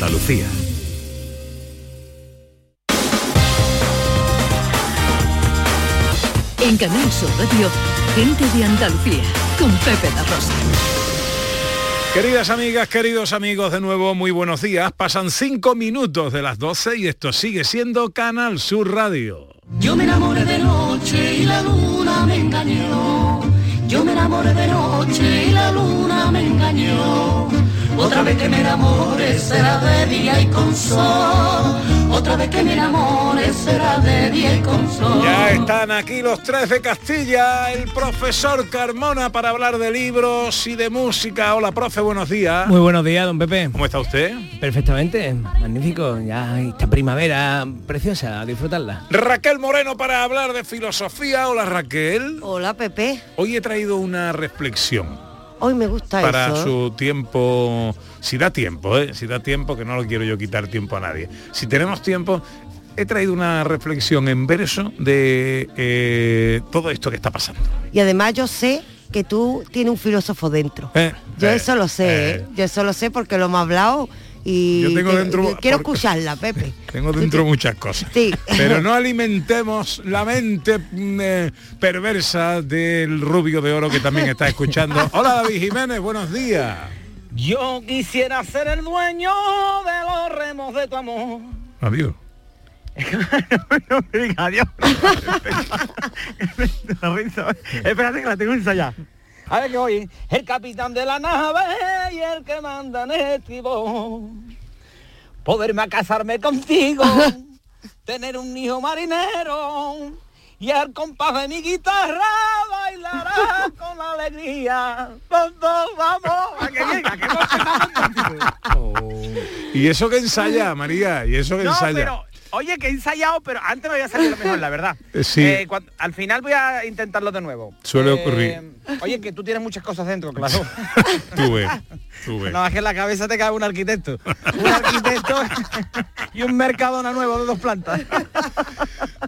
Andalucía. En Canal Sur Radio, gente de Andalucía, con Pepe la Rosa. Queridas amigas, queridos amigos, de nuevo muy buenos días. Pasan cinco minutos de las 12 y esto sigue siendo Canal Sur Radio. Yo me enamoré de noche y la luna me engañó. Yo me enamoré de noche y la luna me engañó. Otra vez que me enamore será de día y con sol. Otra vez que me enamore será de día y con sol. Ya están aquí los tres de Castilla, el profesor Carmona para hablar de libros y de música. Hola, profe, buenos días. Muy buenos días, don Pepe. ¿Cómo está usted? Perfectamente, magnífico. Ya esta primavera preciosa, a disfrutarla. Raquel Moreno para hablar de filosofía. Hola, Raquel. Hola, Pepe. Hoy he traído una reflexión Hoy me gusta para eso. su tiempo, si da tiempo, ¿eh? si da tiempo, que no lo quiero yo quitar tiempo a nadie. Si tenemos tiempo, he traído una reflexión en verso de eh, todo esto que está pasando. Y además yo sé que tú tienes un filósofo dentro. Eh, Yo eh, eso lo sé, eh. ¿eh? yo eso lo sé porque lo hemos hablado y Yo tengo te- dentro- quiero porque- escucharla, Pepe. Tengo dentro muchas cosas. Sí. Pero no alimentemos la mente mm, eh, perversa del rubio de oro que también está escuchando. Hola David Jiménez, buenos días. Yo quisiera ser el dueño de los remos de tu amor. Adiós. no me diga adiós. La risa. Espérate que la tengo ensayada. A ver que hoy el capitán de la nave y el que manda en el timón. Poderme a casarme contigo, tener un hijo marinero y al compás de mi guitarra bailará con alegría. Todos vamos a que venga, que no empezamos Y eso que ensaya, María, y eso que No, ensaya. pero, oye, que he ensayado, pero antes me había salido mejor, la verdad. Eh, sí. Eh, cuan- al final voy a intentarlo de nuevo. Suele Eh, ocurrir. Oye, que tú tienes muchas cosas dentro, claro. Tú ves. No, es que en la cabeza te cabe un arquitecto. Un arquitecto y un mercadona nuevo de dos plantas.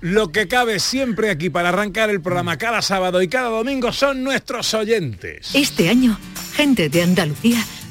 Lo que cabe siempre aquí para arrancar el programa cada sábado y cada domingo son nuestros oyentes. Este año, gente de Andalucía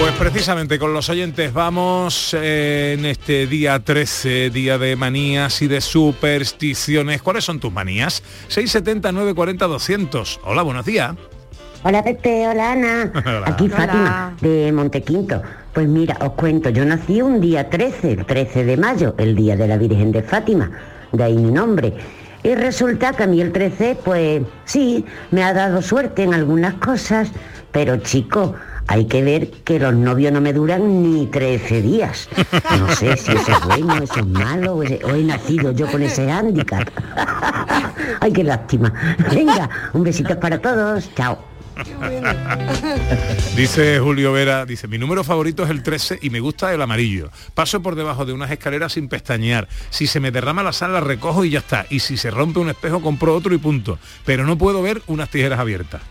Pues precisamente con los oyentes vamos eh, en este día 13, día de manías y de supersticiones. ¿Cuáles son tus manías? 670 940 200. Hola, buenos días. Hola Pepe, hola Ana. Hola. Aquí Hola. Fátima, de Montequinto. Pues mira, os cuento, yo nací un día 13, el 13 de mayo, el día de la Virgen de Fátima, de ahí mi nombre. Y resulta que a mí el 13, pues sí, me ha dado suerte en algunas cosas, pero chico, hay que ver que los novios no me duran ni 13 días. No sé si eso es bueno, eso es malo, o he- nacido yo con ese hándicap. Ay, qué lástima. Venga, un besito para todos. Chao. Dice Julio Vera, dice, mi número favorito es el 13 y me gusta el amarillo. Paso por debajo de unas escaleras sin pestañear. Si se me derrama la sal, la recojo y ya está. Y si se rompe un espejo, compro otro y punto. Pero no puedo ver unas tijeras abiertas.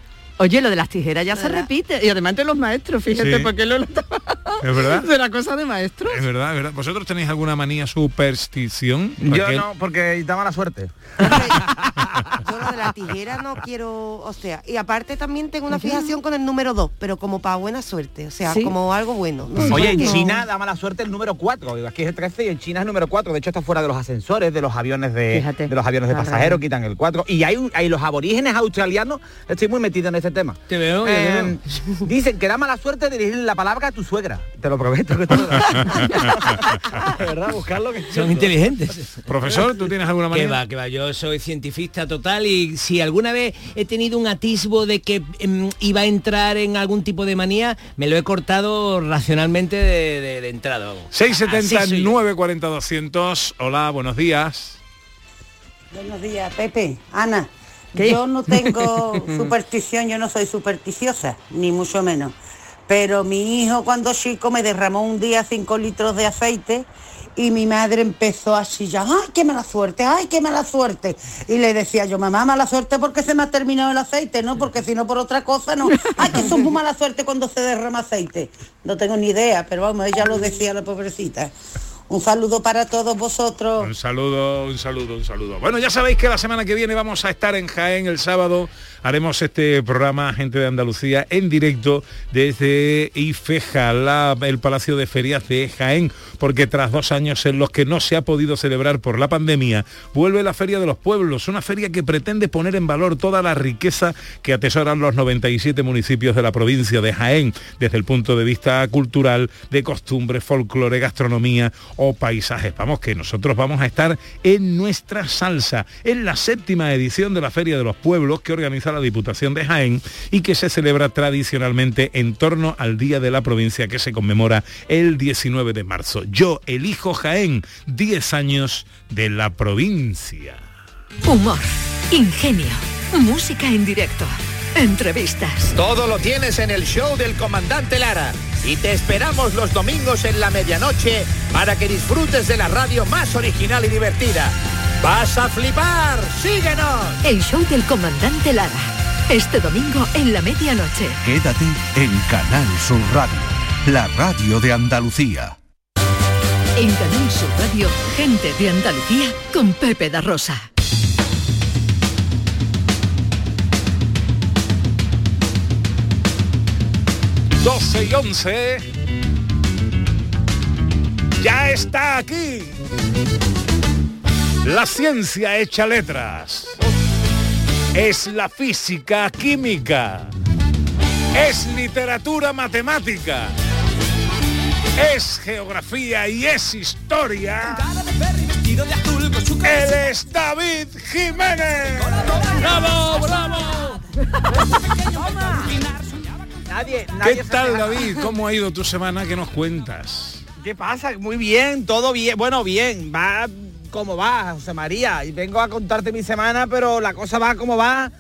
Oye, lo de las tijeras ya se repite. Y además entre los maestros, fíjate, Sí. porque lo ¿Es verdad? de la cosa de maestros. Es verdad, es verdad. ¿Vosotros tenéis alguna manía superstición? Yo Raquel? no, porque da mala suerte. Yo lo de la tijera no quiero, o sea, y aparte también tengo una fijación con el número 2, pero como para buena suerte, o sea, ¿Sí? como algo bueno. No sé Oye, en qué. China da mala suerte el número 4. Aquí es el 13 y en China es el número 4. De hecho, está fuera de los ascensores, de los aviones de, Fíjate. de los aviones de Ah, pasajeros, raro. quitan el 4. Y hay, un- hay los aborígenes australianos, estoy muy metido en ese tema. Te veo, Eh, dicen que da mala suerte dirigir la palabra a tu suegra. Te lo prometo que De verdad, buscarlo que Son inteligentes. Profesor, ¿tú tienes alguna Que manía? va, que va, yo soy cientifista total y si alguna vez he tenido un atisbo de que em, iba a entrar en algún tipo de manía, me lo he cortado racionalmente de, de- de entrada. vamos. Así soy yo. 670 40 200. Hola, buenos días. Buenos días, Pepe. Ana, ¿Qué? yo no tengo superstición, yo no soy supersticiosa, ni mucho menos. Pero mi hijo cuando chico me derramó un día cinco litros de aceite y mi madre empezó a chillar, ¡ay, qué mala suerte! ¡Ay, qué mala suerte! Y le decía yo, mamá, mala suerte porque se me ha terminado el aceite, ¿no? Porque si no por otra cosa, no. ¡Ay, que son muy mala suerte cuando se derrama aceite! No tengo ni idea, pero vamos, ella lo decía la pobrecita. Un saludo para todos vosotros. Un saludo, un saludo, un saludo. Bueno, ya sabéis que la semana que viene vamos a estar en Jaén el sábado. Haremos este programa Gente de Andalucía en directo desde Ifeja, el Palacio de Ferias de Jaén, porque tras dos años en los que no se ha podido celebrar por la pandemia, vuelve la Feria de los Pueblos, una feria que pretende poner en valor toda la riqueza que atesoran los 97 municipios de la provincia de Jaén, desde el punto de vista cultural, de costumbres, folclore, gastronomía o paisajes. Vamos, que nosotros vamos a estar en nuestra salsa, en la séptima edición de la Feria de los Pueblos que organiza la Diputación de Jaén y que se celebra tradicionalmente en torno al Día de la Provincia que se conmemora el 19 de marzo. Yo elijo Jaén, 10 años de la provincia. Humor, ingenio, música en directo, entrevistas. Todo lo tienes en el show del comandante Lara. Y te esperamos los domingos en la medianoche para que disfrutes de la radio más original y divertida. ¡Vas a flipar! ¡Síguenos! El show del comandante Lara. Este domingo en la medianoche. Quédate en Canal Sur Radio, la radio de Andalucía. En Canal Sur Radio, gente de Andalucía con Pepe da Rosa. 12 y 11. Ya está aquí. La ciencia hecha letras. Es la física química. Es literatura matemática. Es geografía y es historia. Él es David Jiménez. ¡Bravo, bravo! Nadie, nadie ¿Qué tal David? ¿Cómo ha ido tu semana? ¿Qué nos cuentas? ¿Qué pasa? Muy bien, todo bien. Bueno, bien, va como va, José María. Y vengo a contarte mi semana, pero la cosa va como va.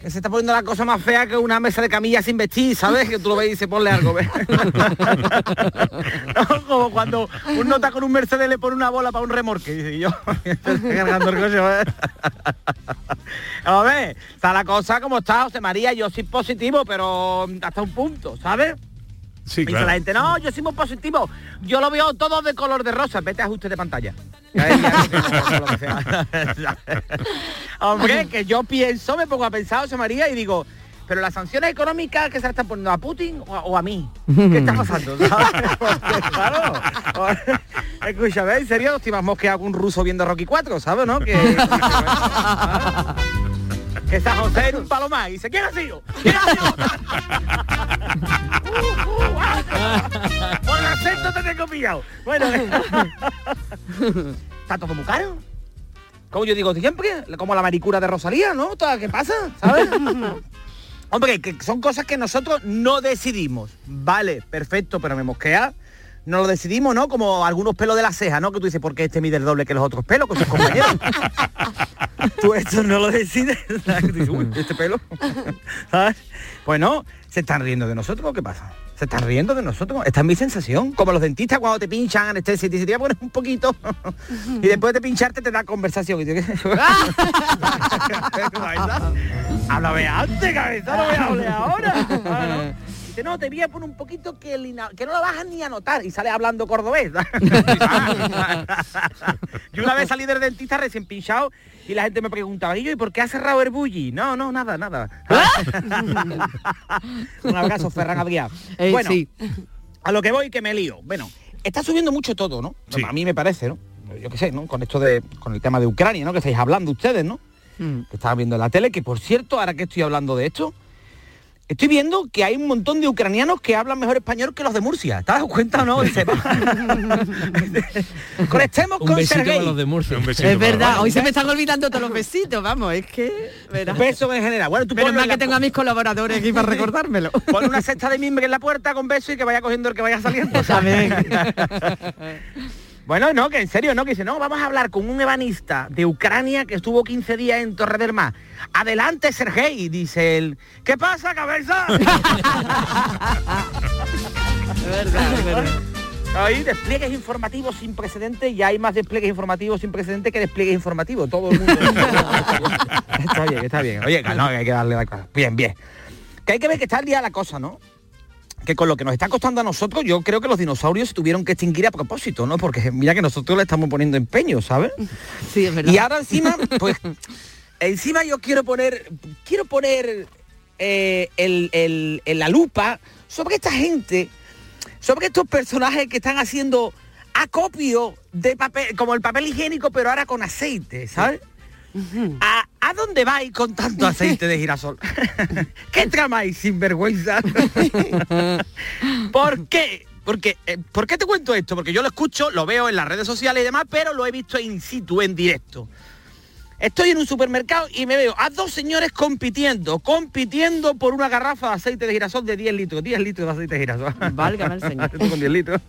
Que se está poniendo la cosa más fea que una mesa de camilla sin vestir, ¿sabes? Que tú lo ves y dices, ponle algo, ¿ves? Como cuando uno está con un Mercedes le pone una bola para un remorque. Y yo, cargando el coche, ¿ves? A ver, está la cosa como está, José María. Yo soy positivo, pero hasta un punto, ¿sabes? Sí, claro. la gente, no, yo soy muy positivo. Yo lo veo todo de color de rosa. Vete a ajuste de pantalla. Hombre, que yo pienso, me pongo a pensar, José María, y digo, pero las sanciones económicas que se están poniendo a Putin o a, o a mí. ¿Qué está pasando? claro, escúchame, en serio, estoy más mosqueado que un ruso viendo Rocky 4, ¿sabes? ¿No? Que, que San José un palo más y dice, ¿quién ha sido? ¿Quién? Por el acento te tengo pillado. Bueno, está todo muy caro. Como yo digo siempre, como la maricura de Rosalía, ¿no? ¿Qué pasa? ¿Sabes? Hombre, que son cosas que nosotros no decidimos. Vale, perfecto, pero me mosquea. No lo decidimos, ¿no? Como algunos pelos de la ceja, ¿no? Que tú dices, ¿por qué este mide el doble que los otros pelos con sus compañeros? tú esto no lo decides. ¿sabes? Tú dices, "Uy, este pelo. ¿Sabes? Pues no, ¿se están riendo de nosotros qué pasa? ¿Se están riendo de nosotros? Esta es mi sensación. Como los dentistas cuando te pinchan anestesia y te dicen, poner un poquito. y después de pincharte te da conversación. Y te... Háblame antes, cabeza, no a hablar ahora. Ah, ¿no? Dice, no, te voy a poner un poquito que, el que no lo bajas ni a notar. Y sale hablando cordobés. Yo una vez salí del dentista recién pinchado y la gente me preguntaba, ¿y yo, ¿y por qué ha cerrado el bully? No, no, nada, nada. un abrazo, Ferran Adrià. Eh, bueno, sí. a lo que voy que me lío. Bueno, está subiendo mucho todo, ¿no? A mí me parece, ¿no? Yo qué sé, ¿no? Con esto de, con el tema de Ucrania, ¿no? Que estáis hablando ustedes, ¿no? Mm. Que estaba viendo en la tele, que por cierto, ahora que estoy hablando de esto, estoy viendo que hay un montón de ucranianos que hablan mejor español que los de Murcia. ¿Te dado cuenta o no? Conectemos con Sergei. los de Murcia. Es verdad, hoy se me están olvidando todos los besitos, vamos, es que... verás. Besos en general. Bueno, tú mal en que la- tengo a mis colaboradores aquí para recordármelo. Pon una cesta de mimbre en la puerta con beso y que vaya cogiendo el que vaya saliendo. bueno, no, que en serio, no, que dice, no, vamos a hablar con un ebanista de Ucrania que estuvo 15 días en Torre del Mar. Adelante, Sergei, dice él. ¿Qué pasa, cabeza? Hay despliegues informativos sin precedentes y hay más despliegues informativos sin precedentes que despliegues informativos. Todo el mundo. está bien, está bien. Oye, no, que hay que darle la cosa. Bien, bien. Que hay que ver que está al día la cosa, ¿no? Que con lo que nos está costando a nosotros, yo creo que los dinosaurios se tuvieron que extinguir a propósito, ¿no? Porque mira que nosotros le estamos poniendo empeño, ¿sabes? Sí, es verdad. Y ahora encima, pues, encima yo quiero poner, quiero poner eh, el- el- en la lupa sobre esta gente, sobre estos personajes que están haciendo acopio de papel, como el papel higiénico, pero ahora con aceite, ¿sabes? ¿A, ¿A dónde vais con tanto aceite de girasol? ¿Qué tramáis, sinvergüenza? ¿Por qué? Porque, eh, ¿Por qué te cuento esto? Porque yo lo escucho, lo veo en las redes sociales y demás, pero lo he visto in situ, en directo. Estoy en un supermercado y me veo a dos señores compitiendo, compitiendo por una garrafa de aceite de girasol de 10 litros, 10 litros de aceite de girasol. Válgame el señor. Con 10 litros.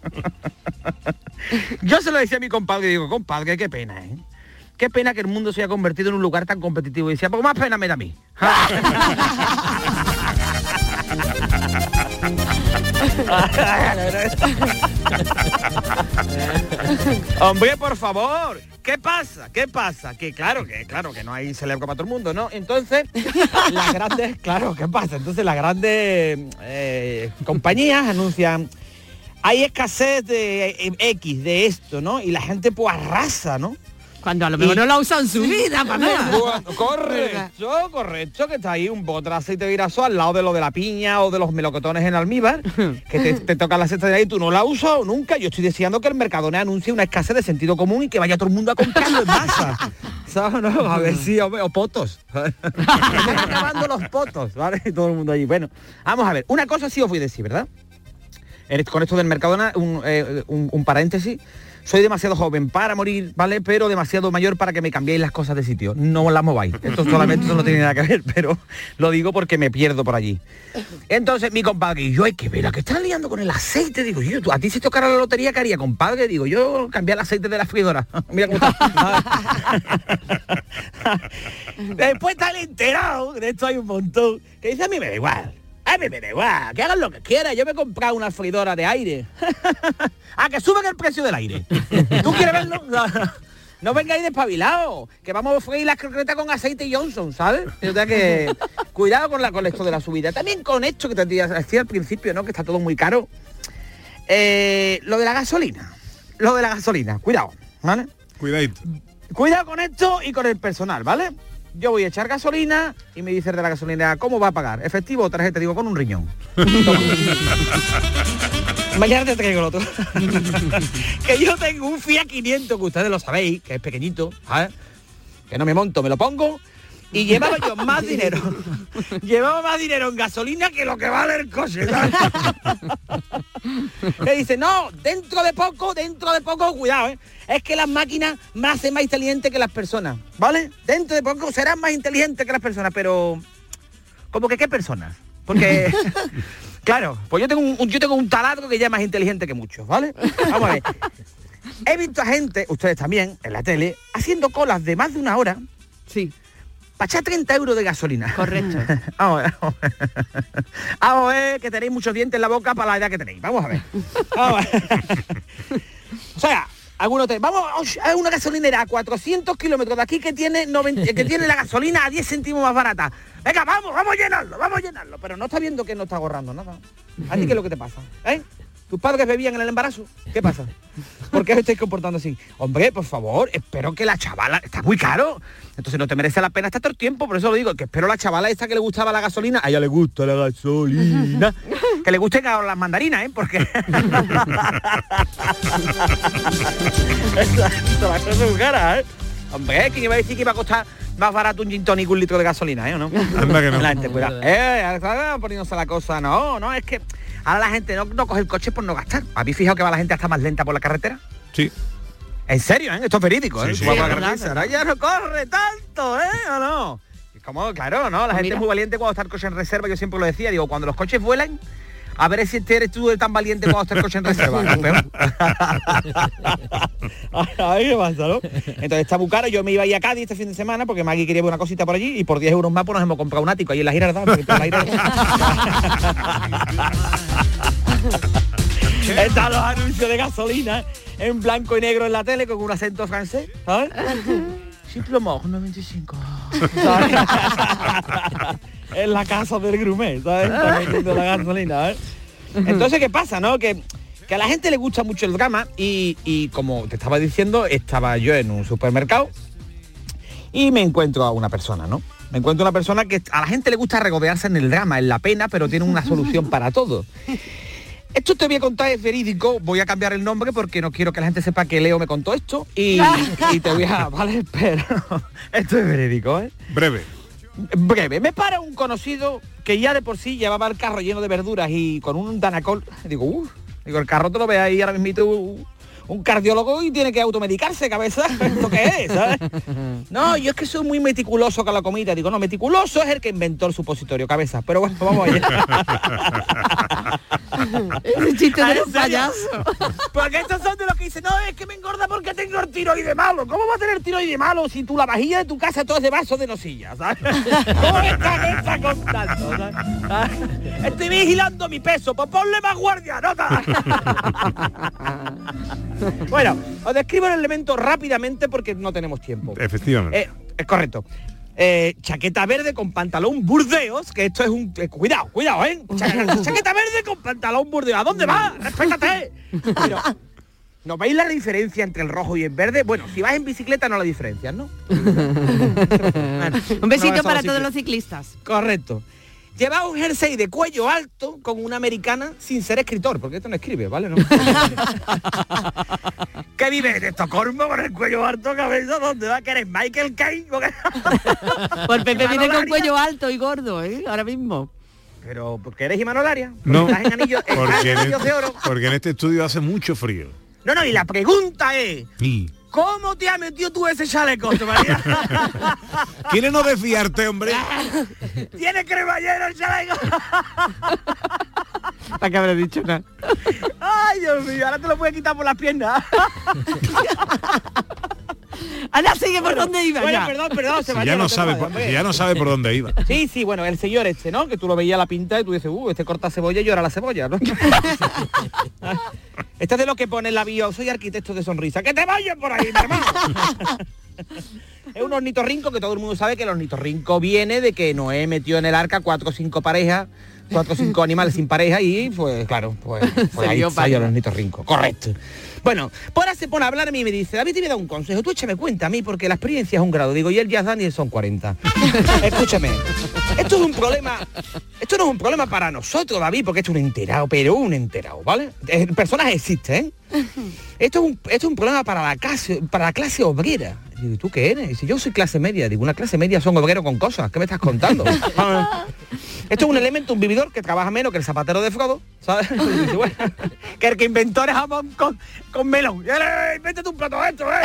Yo se lo decía a mi compadre y digo, compadre, qué pena, ¿eh? Qué pena que el mundo se haya convertido en un lugar tan competitivo. Y decía, pues más pena me da a mí. Hombre, por favor, ¿qué pasa? ¿Qué pasa? Que claro, que claro, que no hay celebro para todo el mundo, ¿no? Entonces, las grandes, claro, ¿qué pasa? Entonces las grandes eh, compañías anuncian hay escasez de eh, X, de esto, ¿no? Y la gente pues arrasa, ¿no? Cuando a lo mejor no la usa en su vida, para nada. Correcto, correcto, que está ahí un bote de aceite de girasol al lado de lo de la piña o de los melocotones en almíbar, que te, te toca la cesta de ahí y tú no la has usado nunca. Yo estoy deseando que el Mercadona anuncie una escasez de sentido común y que vaya todo el mundo a comprarlo en masa. ¿Sabes? No? A ver si, hombre, o potos. Están acabando los potos, ¿vale? Y todo el mundo allí. Bueno, vamos a ver, una cosa sí os voy a decir, ¿verdad? Esto- con esto del Mercadona, un, eh, un- un paréntesis. Soy demasiado joven para morir, ¿vale? Pero demasiado mayor para que me cambiéis las cosas de sitio. No las mováis. Esto solamente eso no tiene nada que ver, pero lo digo porque me pierdo por allí. Entonces mi compadre y yo hay que ver a que están liando con el aceite. Digo, yo, tú, a ti si tocara la lotería, ¿qué haría, compadre? Digo, yo cambiar el aceite de la freidora. Mira cómo está. Después está el enterado, de esto hay un montón, que dice a mí me da igual. A mí me da igual, que hagan lo que quieran. Yo me he comprado una freidora de aire. a que suban el precio del aire. ¿Tú quieres verlo? No, no vengáis despabilados, que vamos a freír las croquetas con aceite Johnson, ¿sabes? O sea que cuidado con, la, con esto de la subida. También con esto que te decía al principio, ¿no? Que está todo muy caro. Eh, lo de la gasolina. Lo de la gasolina, cuidado, ¿vale? Cuidadito. Cuidado con esto y con el personal, ¿vale? Yo voy a echar gasolina y me dice el de la gasolina, ¿cómo va a pagar? ¿Efectivo o tarjeta? Digo, con un riñón. Mañana te traigo el otro. que yo tengo un Fiat 500, que ustedes lo sabéis, que es pequeñito, ¿sabes? Que no me monto, me lo pongo. Y llevaba yo más dinero. llevaba más dinero en gasolina que lo que vale el coche. que dice, no, dentro de poco, dentro de poco, cuidado, ¿eh? es que las máquinas me hacen más inteligentes que las personas, ¿vale? Dentro de poco serán más inteligentes que las personas, pero como que qué personas, porque claro, pues yo tengo un, un- yo tengo un taladro que ya es más inteligente que muchos, ¿vale? Vamos a ver. He visto a gente, ustedes también, en la tele, haciendo colas de más de una hora. Sí. Echar 30 euros de gasolina. Correcto. Vamos a ver, vamos a ver. Vamos a ver que tenéis muchos dientes en la boca para la edad que tenéis. Vamos a ver. Vamos a ver. O sea, algunos te... Vamos a una gasolinera a 400 kilómetros de aquí que tiene 90 que tiene la gasolina a 10 céntimos más barata. Venga, vamos, vamos a llenarlo, vamos a llenarlo. Pero no está viendo que no está ahorrando nada. ¿A ti qué es lo que te pasa? ¿Eh? ¿Tus padres bebían en el embarazo? ¿Qué pasa? ¿Por qué os estáis comportando así? Hombre, por favor, espero que la chavala... Está muy caro. Entonces no te merece la pena estar todo el tiempo. Por eso lo digo, que espero la chavala esta que le gustaba la gasolina. A ella le gusta la gasolina. que le gusten ahora las mandarinas, ¿eh? Porque... Esta- esta la cosa es muy cara, ¿eh? Hombre, ¿quién iba a decir que iba a costar más barato un gin tonic que un litro de gasolina, eh, o no? Anda que no. La gente, cuidado. Eh, poniéndose la cosa. No, no, es que ahora la gente no, no coge el coche por no gastar. ¿Habéis fijado que va la gente hasta más lenta por la carretera? Sí. En serio, ¿eh? Esto es verídico, ¿eh? Sí, sí, por la verdad, carretera ya no corre tanto, ¿eh? ¿O no? Como, claro, ¿no? La gente Mira. es muy valiente cuando está el coche en reserva, yo siempre lo decía, digo, cuando los coches vuelan, a ver si este eres tú el tan valiente cuando está el coche en reserva, campeón. a ver qué pasa, ¿no? Entonces está muy caro, yo me iba a ir a Cádiz este fin de semana porque Maggie quería ver una cosita por allí y por 10 euros más pues nos hemos comprado un ático ahí en la Girardá- Están los anuncios de gasolina en blanco y negro en la tele con un acento francés, ¿sabes? Simple mort 95. ¿sabes? en la casa del grumé, ¿sabes? Está metiendo la gasolina, ¿eh? Entonces, ¿qué pasa, no? Que, que a la gente le gusta mucho el drama y, y como te estaba diciendo, estaba yo en un supermercado y me encuentro a una persona, ¿no? Me encuentro a una persona que a la gente le gusta regodearse en el drama, en la pena, pero tiene una solución para todo. Esto te voy a contar, es verídico, voy a cambiar el nombre porque no quiero que la gente sepa que Leo me contó esto y, y te voy a... Vale, pero esto es verídico, ¿eh? Breve. Breve, me para un conocido que ya de por sí llevaba el carro lleno de verduras y con un danacol, digo, uff, digo, el carro te lo ve ahí ahora mismo un, cardiólogo y tiene que automedicarse, cabeza, ¿esto qué es? ¿sabes? No, yo es que soy muy meticuloso con la comida, digo, no, meticuloso es el que inventó el supositorio, cabeza, pero bueno, vamos allá. Ese chiste de ¿En los payasos. Porque estos son de los que dicen, no, es que me engorda porque tengo el tiroide malo. ¿Cómo va a tener tiroide malo si tú la vajilla de tu casa todo es de vaso de nocilla, ¿sabes? ¿Cómo está, está contando? ¿sabes? Ah, Estoy vigilando mi peso, pues ponle más guardia, nota. bueno, os describo el elemento rápidamente porque no tenemos tiempo. Efectivamente. Eh, es correcto. Eh, chaqueta verde con pantalón burdeos, que esto es un... eh, cuidado, cuidado, ¿eh? Cha- chaqueta verde con pantalón burdeos. ¿A dónde va? Respétate. Pero, ¿no veis la diferencia entre el rojo y el verde? Bueno, si vas en bicicleta no la diferencias, ¿no? Un besito No, para todos los ciclistas. Correcto. Lleva un jersey de cuello alto con una americana sin ser escritor, porque esto no escribe, ¿vale? No. ¿Qué vive en Estocolmo con el cuello alto, cabeza? ¿Dónde va? ¿Que eres Michael Caine? Porque- Pues Pepe viene con cuello alto y gordo, ¿eh? Ahora mismo. Pero, ¿porque eres Imanolaria? No, ¿Estás en anillo- estás en porque en, anillos de oro? porque en este estudio hace mucho frío. No, no, y la pregunta es, Y ¿cómo te has metido tú ese chaleco, María? ¿Quieres no desfiarte, hombre? ¿Tiene cremallera el chaleco? ¿Para qué habrá dicho nada? Ay, Dios mío, ahora te lo puedes quitar por las piernas. Ana, sigue por donde iba Bueno, ya. perdón, perdón, se Si ya, no sabe, por- si ya no sabe por dónde iba. Sí, sí, bueno, el señor este, ¿no? Que tú lo veías la pinta y tú dices, uh, este corta cebolla y llora la cebolla, ¿no? Este es de lo que pone en la bio, soy arquitecto de sonrisa. ¡Que te vayas por ahí, mi hermano! es un ornitorrinco que todo el mundo sabe que el ornitorrinco viene de que Noé metió en el arca cuatro o cinco parejas, cuatro o cinco animales sin pareja y pues claro, pues, pues ahí salió el ornitorrinco. Correcto. Bueno, por ahora se pone a hablarme y me dice, David, te voy a dar un consejo, tú échame cuenta a mí porque la experiencia es un grado. Digo, y el Jazz Daniel son 40. Escúchame, esto es un problema, esto no es un problema para nosotros, David, porque esto es un enterado, pero un enterado, ¿vale? Eh, Personas existen, ¿eh? Esto es un, esto es un problema para la clase, para la clase obrera. Digo, ¿y tú qué eres? Dice, yo soy clase media. Digo, una clase media son obreros con cosas. ¿Qué me estás contando? Esto es un elemento, un vividor que trabaja menos que el zapatero de Frodo, ¿sabes? Bueno, que el que inventó el jamón con, con melón. Y él, "Eh, Invéntate un plato esto, ¿eh?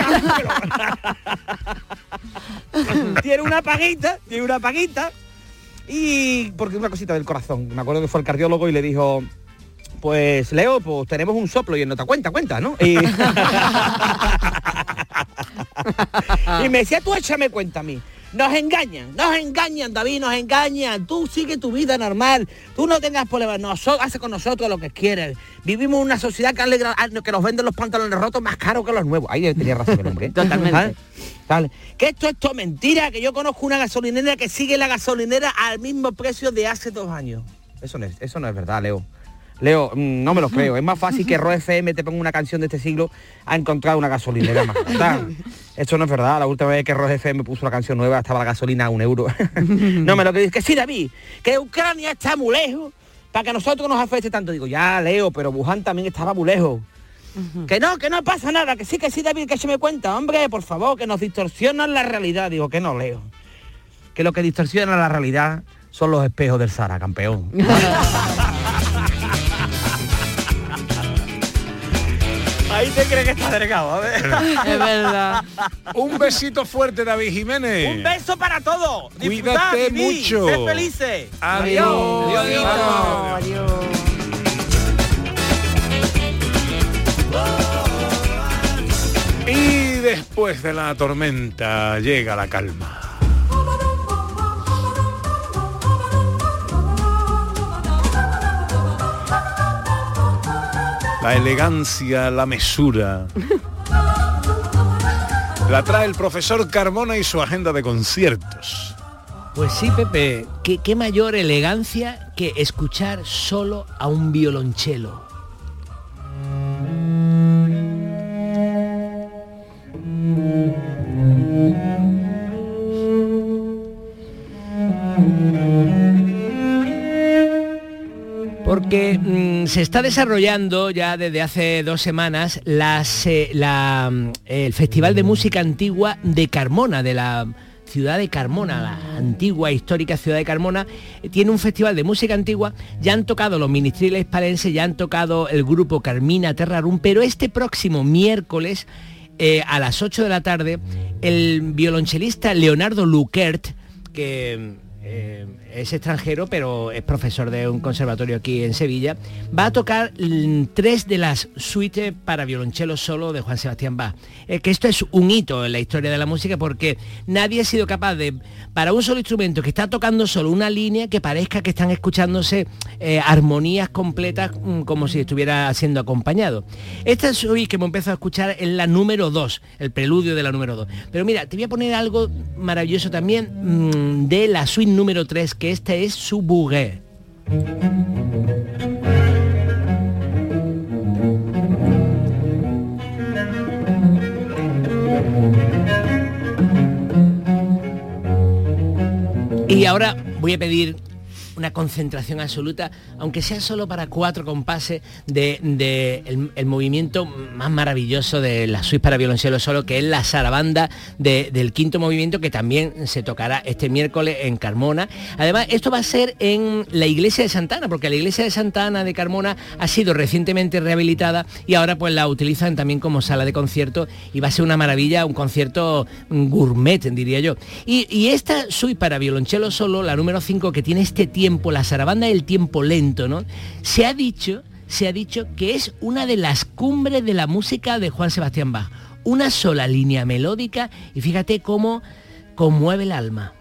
tiene una paguita, tiene una paguita. Y porque una cosita del corazón. Me acuerdo que fue el cardiólogo y le dijo, pues Leo, pues tenemos un soplo y él no te cuenta, cuenta, ¿no? Y, y me decía, tú échame cuenta a mí. Nos engañan, nos engañan, David, nos engañan. Tú sigue tu vida normal. Tú no tengas problemas. Nosotros, hace con nosotros lo que quieres. Vivimos en una sociedad que, alegra- ah, que nos venden los pantalones rotos más caros que los nuevos. Ahí tenía razón el hombre. ¿eh? Totalmente. Que esto es todo mentira, que yo conozco una gasolinera que sigue la gasolinera al mismo precio de hace dos años. Eso no es, eso no es verdad, Leo. Leo, mm, no me lo creo. Es más fácil que Ro FM te ponga una canción de este siglo a encontrar una gasolinera más. Eso no es verdad. La última vez que Ro FM puso una canción nueva estaba la gasolina a un euro. no me lo crees. Que sí, David, que Ucrania está muy lejos para que a nosotros nos afecte tanto. Digo, ya, Leo, pero Wuhan también estaba muy lejos. Que no, que no pasa nada, que sí, que sí, David, que se me cuenta, hombre, por favor, que nos distorsionan la realidad. Digo, que no leo. Que lo que distorsiona la realidad son los espejos del Sara, campeón. Ahí te crees que está delgado, a ver. Es verdad. Un besito fuerte, David Jiménez. Un beso para todos. Cuídate mucho. Sed felices. Adiós. Adiós. Adiós. Y después de la tormenta llega la calma. La elegancia, la mesura. La trae el profesor Carmona y su agenda de conciertos. Pues sí, Pepe, qué, qué mayor elegancia que escuchar solo a un violonchelo. Porque mm, se está desarrollando ya desde hace dos semanas eh, mm, el Festival de Música Antigua de Carmona, de la ciudad de Carmona, la antigua histórica ciudad de Carmona, eh, tiene un festival de música antigua, ya han tocado los ministriles palenses, ya han tocado el grupo Carmina Terrarum, pero este próximo miércoles eh, a las 8 de la tarde, el violonchelista Leonardo Luquert, que eh, es extranjero, pero es profesor de un conservatorio aquí en Sevilla, va a tocar tres de las suites para violonchelo solo de Juan Sebastián Bach. Que esto es un hito en la historia de la música porque nadie ha sido capaz de, para un solo instrumento que está tocando solo una línea, que parezca que están escuchándose eh, armonías completas mm, como si estuviera siendo acompañado. Esta suite que hemos empezado a escuchar es la número 2, el preludio de la número 2. Pero mira, te voy a poner algo maravilloso también mm, de la suite número 3, que esta es su bouguet. Y ahora voy a pedir una concentración absoluta, aunque sea solo para cuatro compases de, el, movimiento más maravilloso de la suite para violonchelo solo, que es la zarabanda de- del quinto movimiento, que también se tocará este miércoles en Carmona. Además, esto va a ser en la iglesia de Santana, porque la iglesia de Santana de Carmona ha sido recientemente rehabilitada y ahora pues la utilizan también como sala de concierto y va a ser una maravilla, un concierto gourmet, diría yo. Y, y esta suite para violonchelo solo, la número 5, que tiene este tiempo, la zarabanda del tiempo lento, ¿no? Se ha dicho, se ha dicho que es una de las cumbres de la música de Juan Sebastián Bach. Una sola línea melódica y fíjate cómo conmueve el alma.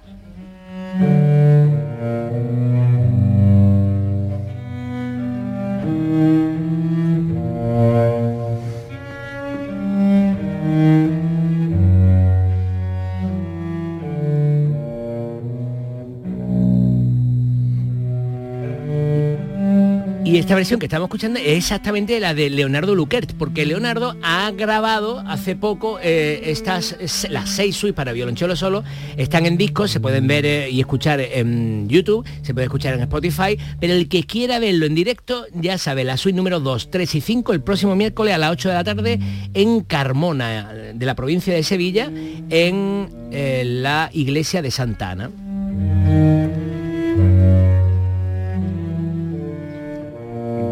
Y esta versión que estamos escuchando es exactamente la de Leonardo Luquert, porque Leonardo ha grabado hace poco eh, estas es- las seis suites para violonchelo solo, están en discos, se pueden ver eh, y escuchar en YouTube, se puede escuchar en Spotify, pero el que quiera verlo en directo, ya sabe, la suite número 2, 3 y 5 el próximo miércoles a las 8 de la tarde en Carmona, de la provincia de Sevilla, en eh, la iglesia de Santa Ana.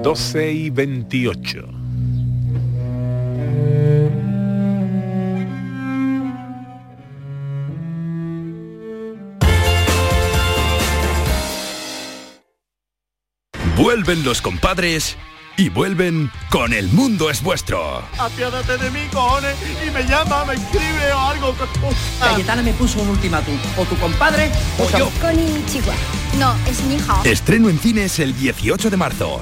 12 y 28. Vuelven los compadres y vuelven con El Mundo es Vuestro. Apiádate de mí, cojones, y me llama, me escribe o algo. Cayetana me puso un ultimátum. O tu compadre o yo. Konnichiwa. No, es ni hao. Estreno en cines el 18 de marzo.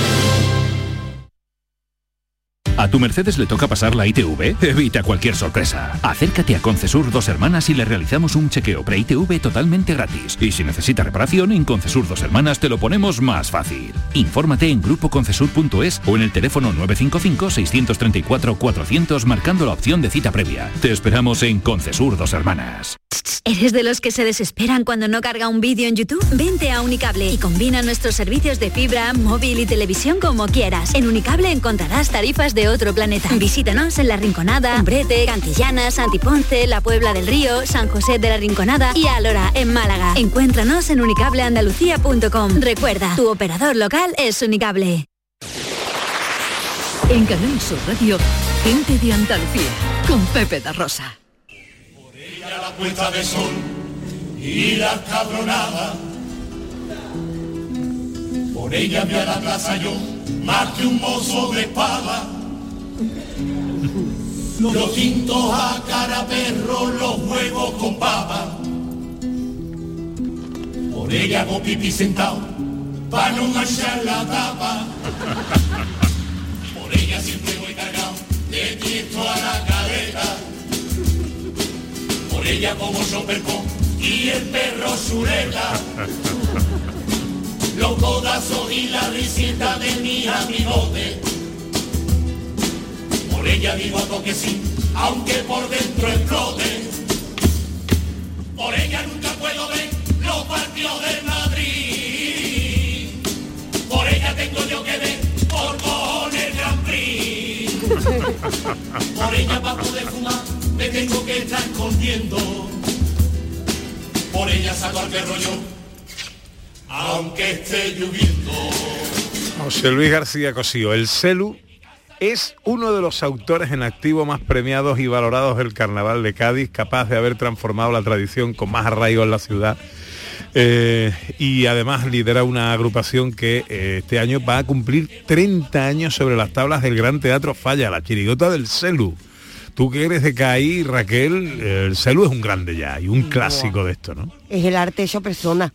¿A tu Mercedes le toca pasar la ITV? Evita cualquier sorpresa. Acércate a Concesur Dos Hermanas y le realizamos un chequeo pre-ITV totalmente gratis. Y si necesita reparación, en Concesur Dos Hermanas te lo ponemos más fácil. Infórmate en grupoconcesur.es o en el teléfono 955-634-400 marcando la opción de cita previa. Te esperamos en Concesur Dos Hermanas. ¿Eres de los que se desesperan cuando no carga un vídeo en YouTube? Vente a Unicable y combina nuestros servicios de fibra, móvil y televisión como quieras. En Unicable encontrarás tarifas de otro planeta. Visítanos en La Rinconada, Umbrete, Cantillana, Santiponce, La Puebla del Río, San José de la Rinconada y Alora, en Málaga. Encuéntranos en unicableandalucía.com. Recuerda, tu operador local es Unicable. En Canal Sur Radio, gente de Andalucía, con Pepe da Rosa. la puesta de sol y la cabronada. Por ella vi a la plaza yo, más que un mozo de espada. Los tintos a cara perro, los huevos con papa. Por ella hago pipí sentado, para no manchar la tapa. Por ella siempre voy cargado, de tiesto a la cadera por ella como Soperco y el perro Sureta. Los codazos y la risita de mi amigote. Por ella digo a toque sí, aunque por dentro explote. Por ella nunca puedo ver los partidos de Madrid. Por ella tengo yo que ver por cojones el Grand Prix. Por ella para poder fumar me tengo que estar escondiendo. Por ella saco al perro yo, aunque esté lloviendo. José Luis García Cosío, el Celu es uno de los autores en activo más premiados y valorados del Carnaval de Cádiz, capaz de haber transformado la tradición con más arraigo en la ciudad. Eh, y además lidera una agrupación que eh, este año va a cumplir 30 años sobre las tablas del Gran Teatro Falla, la chirigota del Celu. Tú que eres de CAI, Raquel, el Celu es un grande ya y un clásico de esto, ¿no? Es el arte hecho persona.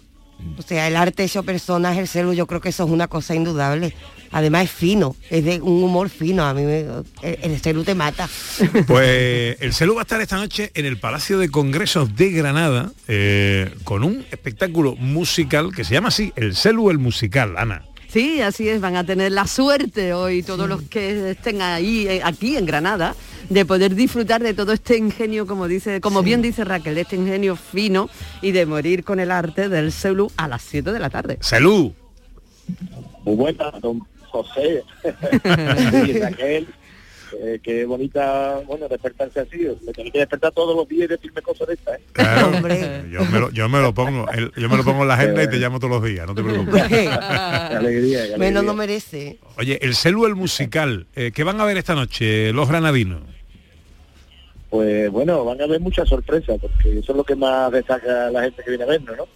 O sea, el arte hecho persona es el celu, yo creo que eso es una cosa indudable. Además es fino, es de un humor fino, a mí me- el, el celu te mata. Pues el Celu va a estar esta noche en el Palacio de Congresos de Granada eh, con un espectáculo musical que se llama así, el Celu el musical, Ana. Sí, así es, van a tener la suerte hoy todos los que estén ahí, eh, aquí en Granada, de poder disfrutar de todo este ingenio, como dice, como bien dice Raquel, de este ingenio fino y de morir con el arte del celu a las 7 de la tarde. Salud. Muy buena, don José. y Raquel, eh, qué bonita, bueno, despertarse así. Me tengo que despertar todos los días y decirme cosas de estas, ¿eh? Claro, yo, me lo, yo me lo pongo, el- yo me lo pongo en la agenda y te llamo todos los días, no te preocupes. Qué alegría, qué Menos alegría. no merece. Oye, el Celu el musical, eh, ¿qué van a ver esta noche los granadinos? Pues bueno, van a haber muchas sorpresas, porque eso es lo que más destaca la gente que viene a vernos, ¿no?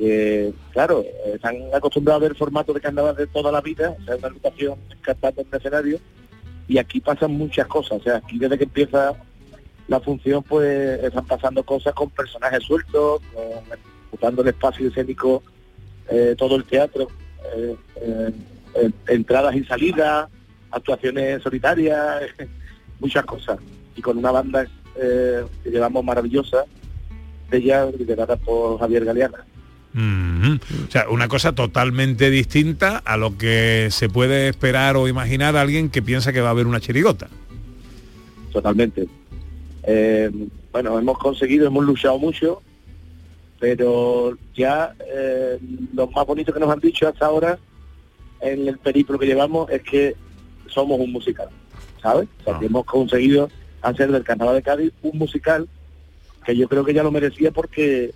Que, claro, eh, están acostumbrados a ver formatos de carnaval de toda la vida, o sea, una agrupación cantando en escenario, y aquí pasan muchas cosas, o sea, aquí desde que empieza la función, pues están pasando cosas con personajes sueltos, con, ocupando el espacio escénico, eh, todo el teatro, eh, eh, eh, entradas y salidas, actuaciones solitarias, muchas cosas. Y con una banda eh, que llevamos maravillosa, ella liderada por Javier Galeana. O sea, una cosa totalmente distinta a lo que se puede esperar o imaginar a alguien que piensa que va a haber una chirigota. totalmente. Eh, bueno, hemos conseguido, hemos luchado mucho, pero ya eh, lo más bonito que nos han dicho hasta ahora en el periplo que llevamos es que somos un musical, ¿sabes? O sea, que hemos conseguido hacer del Carnaval de Cádiz un musical que yo creo que ya lo merecía porque,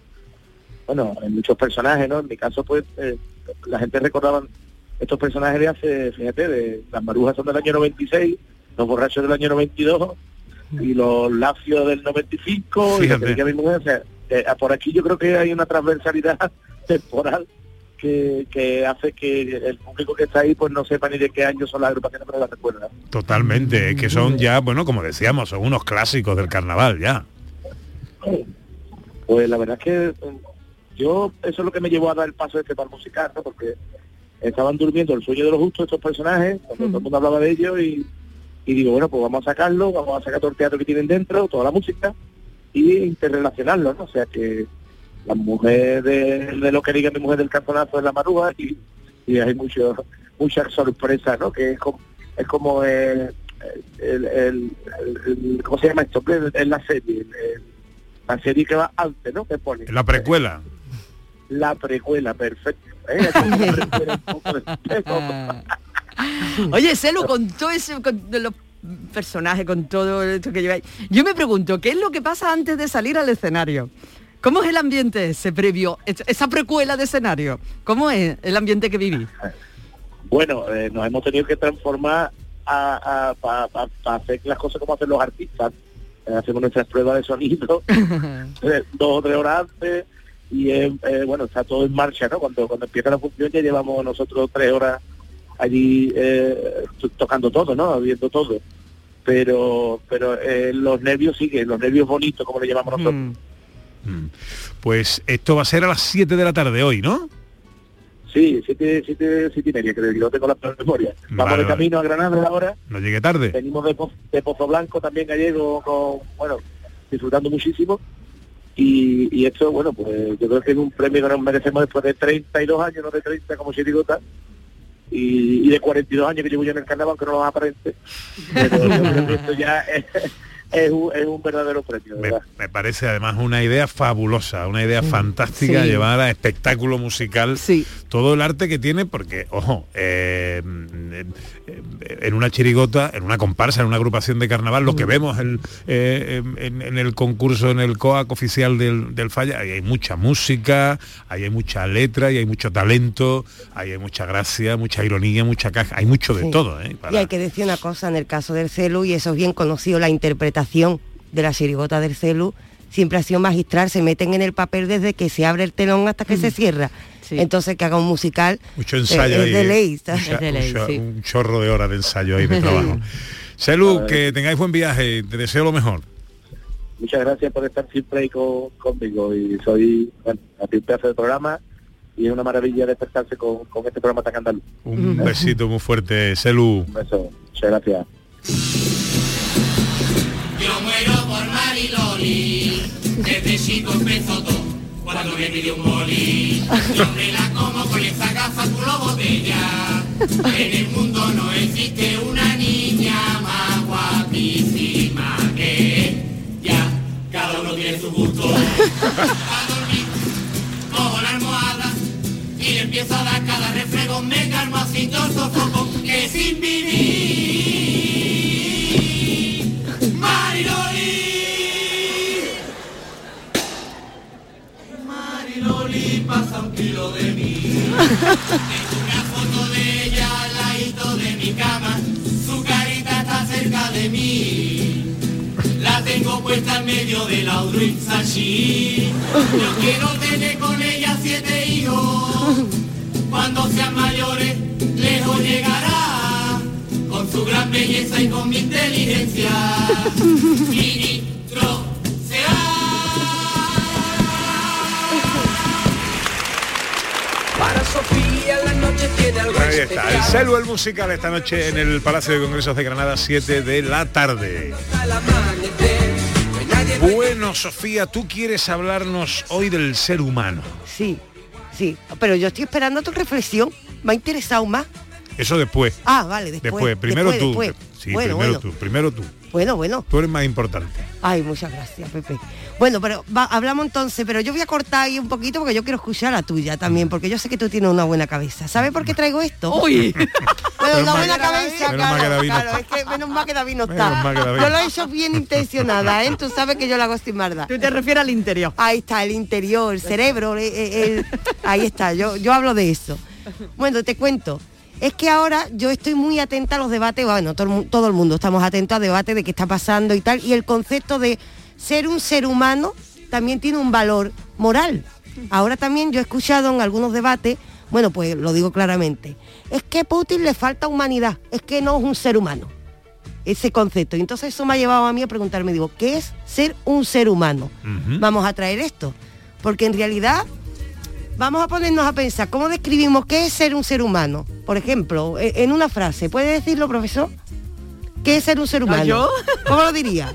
bueno, hay muchos personajes, ¿no? En mi caso, pues, eh, la gente recordaba estos personajes de hace, fíjate, de las marujas son del año 96, los borrachos del año 92 y los lacios del 95 y lo que Fíjate. mi mujer, o sea, eh, por aquí yo creo que hay una transversalidad temporal que, que hace que el público que está ahí pues no sepa ni de qué año son las agrupaciones, pero las recuerda. Totalmente, es que son ya, bueno, como decíamos, son unos clásicos del carnaval ya. Pues la verdad es que yo, eso es lo que me llevó a dar el paso de este par musical, ¿no? Porque estaban durmiendo el sueño de los justos estos personajes, cuando todo el mundo hablaba de ellos y, y digo, bueno, pues vamos a sacarlo, vamos a sacar todo el teatro que tienen dentro, toda la música y interrelacionarlo, ¿no? O sea que la mujer de, de lo que diga mi mujer del cartonazo es la marúa y, y hay mucho, muchas sorpresas, ¿no? Que es como, es como eh, el, el, el- ¿cómo se llama esto? En la serie, el- la serie que va antes, ¿no? Que pone La precuela. La precuela, perfecto. ¿eh? De- Oye, Celu, con todo ese, con los personajes, con todo esto que lleváis, yo me pregunto, ¿qué es lo que pasa antes de salir al escenario? ¿Cómo es el ambiente ese previo, es- esa precuela de escenario? ¿Cómo es el ambiente que vivís? Bueno, eh, nos hemos tenido que transformar para hacer las cosas como hacen los artistas. Eh, hacemos nuestras pruebas de sonido eh, dos o tres horas antes y eh, eh, bueno, está todo en marcha, ¿no? Cuando, cuando empieza la función ya llevamos nosotros tres horas allí eh, to- tocando todo, ¿no? Viendo todo. Pero pero eh, los nervios siguen, los nervios bonitos, como le llamamos nosotros. Pues esto va a ser a las 7 de la tarde hoy, ¿no? Sí, siete, siete, siete y media, creo que lo tengo en la memoria. Vamos Vale, de vale. camino a Granada ahora. No llegue tarde. Venimos de, Po- de Pozo Blanco también gallego, con, bueno, disfrutando muchísimo. Y, y esto, bueno, pues yo creo que es un premio que nos merecemos después de 32 años, no de 30 como chirigota, y, y de 42 años que llevo yo en el carnaval, aunque no los aparente. Pero yo creo que esto ya es, es un, es un verdadero premio, Me, ¿verdad? me parece además una idea fabulosa, una idea fantástica Sí. llevar a espectáculo musical todo el arte que tiene, porque, ojo, eh, en una chirigota, en una comparsa, en una agrupación de carnaval, lo que vemos en, eh, en- en el concurso, en el COAC oficial del, del Falla, ahí hay mucha música, ahí hay mucha letra, y hay mucho talento, ahí hay mucha gracia, mucha ironía, mucha caja, hay mucho de Sí. todo, ¿eh? Y hay que decir una cosa, en el caso del celu, y eso es bien conocido, la interpretación de la chirigota del celu siempre ha sido magistral, se meten en el papel desde que se abre el telón hasta que se cierra. Entonces que haga un musical Mucho ensayo eh, ahí, es de ¿eh? ley. Mucha- Es de ley, mucha- sí. Un chorro de horas de ensayo ahí de trabajo. Selu, que tengáis buen viaje, te deseo lo mejor. Muchas gracias por estar siempre ahí con- conmigo y soy, bueno, a ti un pedazo de programa y es una maravilla despertarse con, con este programa tan andaluz. Un besito muy fuerte, Selu. Un beso, muchas gracias. Yo muero por Mariloli, desde chico empezó todo, cuando me pidió un boli. Yo me la como con esa gafa culo botella. En el mundo no existe una niña más guapísima que ella. Cada uno tiene su gusto. A dormir, cojo la almohada y le empiezo a dar cada refregón. Me calmo así el sofoco, que sin vivir. Mariloli pasa un kilo de mí. Tengo una foto de ella al ladito de mi cama. Su carita está cerca de mí. La tengo puesta en medio de la Sachi. Yo quiero tener con ella siete hijos. Cuando sean mayores, lejos llegará. Con su gran belleza y con mi inteligencia. Ministro Ahí está, el el musical, esta noche en el Palacio de Congresos de Granada, 7 de la tarde. Bueno, Sofía, tú quieres hablarnos hoy del ser humano. Sí, sí, pero yo estoy esperando tu reflexión, me ha interesado más. Eso después. Ah, vale, después. Después, primero después, tú. después. Sí, Bueno, primero bueno. tú, primero tú. Bueno, bueno. Tú eres más importante. Ay, muchas gracias, Pepe. Bueno, pero va- hablamos entonces, pero yo voy a cortar ahí un poquito porque yo quiero escuchar la tuya también, porque yo sé que tú tienes una buena cabeza. ¿Sabes por qué traigo esto? Uy. Bueno, Menos una mal- buena cabeza, menos mal que claro, claro, es que menos mal que David no está. Yo no lo he hecho bien intencionada, ¿eh? Tú sabes que yo lo hago sin maldad. Tú te refieres al interior. Ahí está, el interior, el cerebro, eh, eh, el- ahí está, yo, yo hablo de eso. Bueno, te cuento. Es que ahora yo estoy muy atenta a los debates, bueno, todo el, mu- todo el mundo estamos atentos a debates de qué está pasando y tal, y el concepto de ser un ser humano también tiene un valor moral. Ahora también yo he escuchado en algunos debates Bueno, pues lo digo claramente. Es que a Putin le falta humanidad, es que no es un ser humano. Ese concepto. Y entonces eso me ha llevado a mí a preguntarme, digo, ¿qué es ser un ser humano? Vamos a traer esto. Porque en realidad vamos a ponernos a pensar, ¿cómo describimos qué es ser un ser humano? Por ejemplo, e- en una frase, ¿puede decirlo, profesor? ¿Qué es ser un ser ¿No, humano? yo? ¿Cómo lo diría?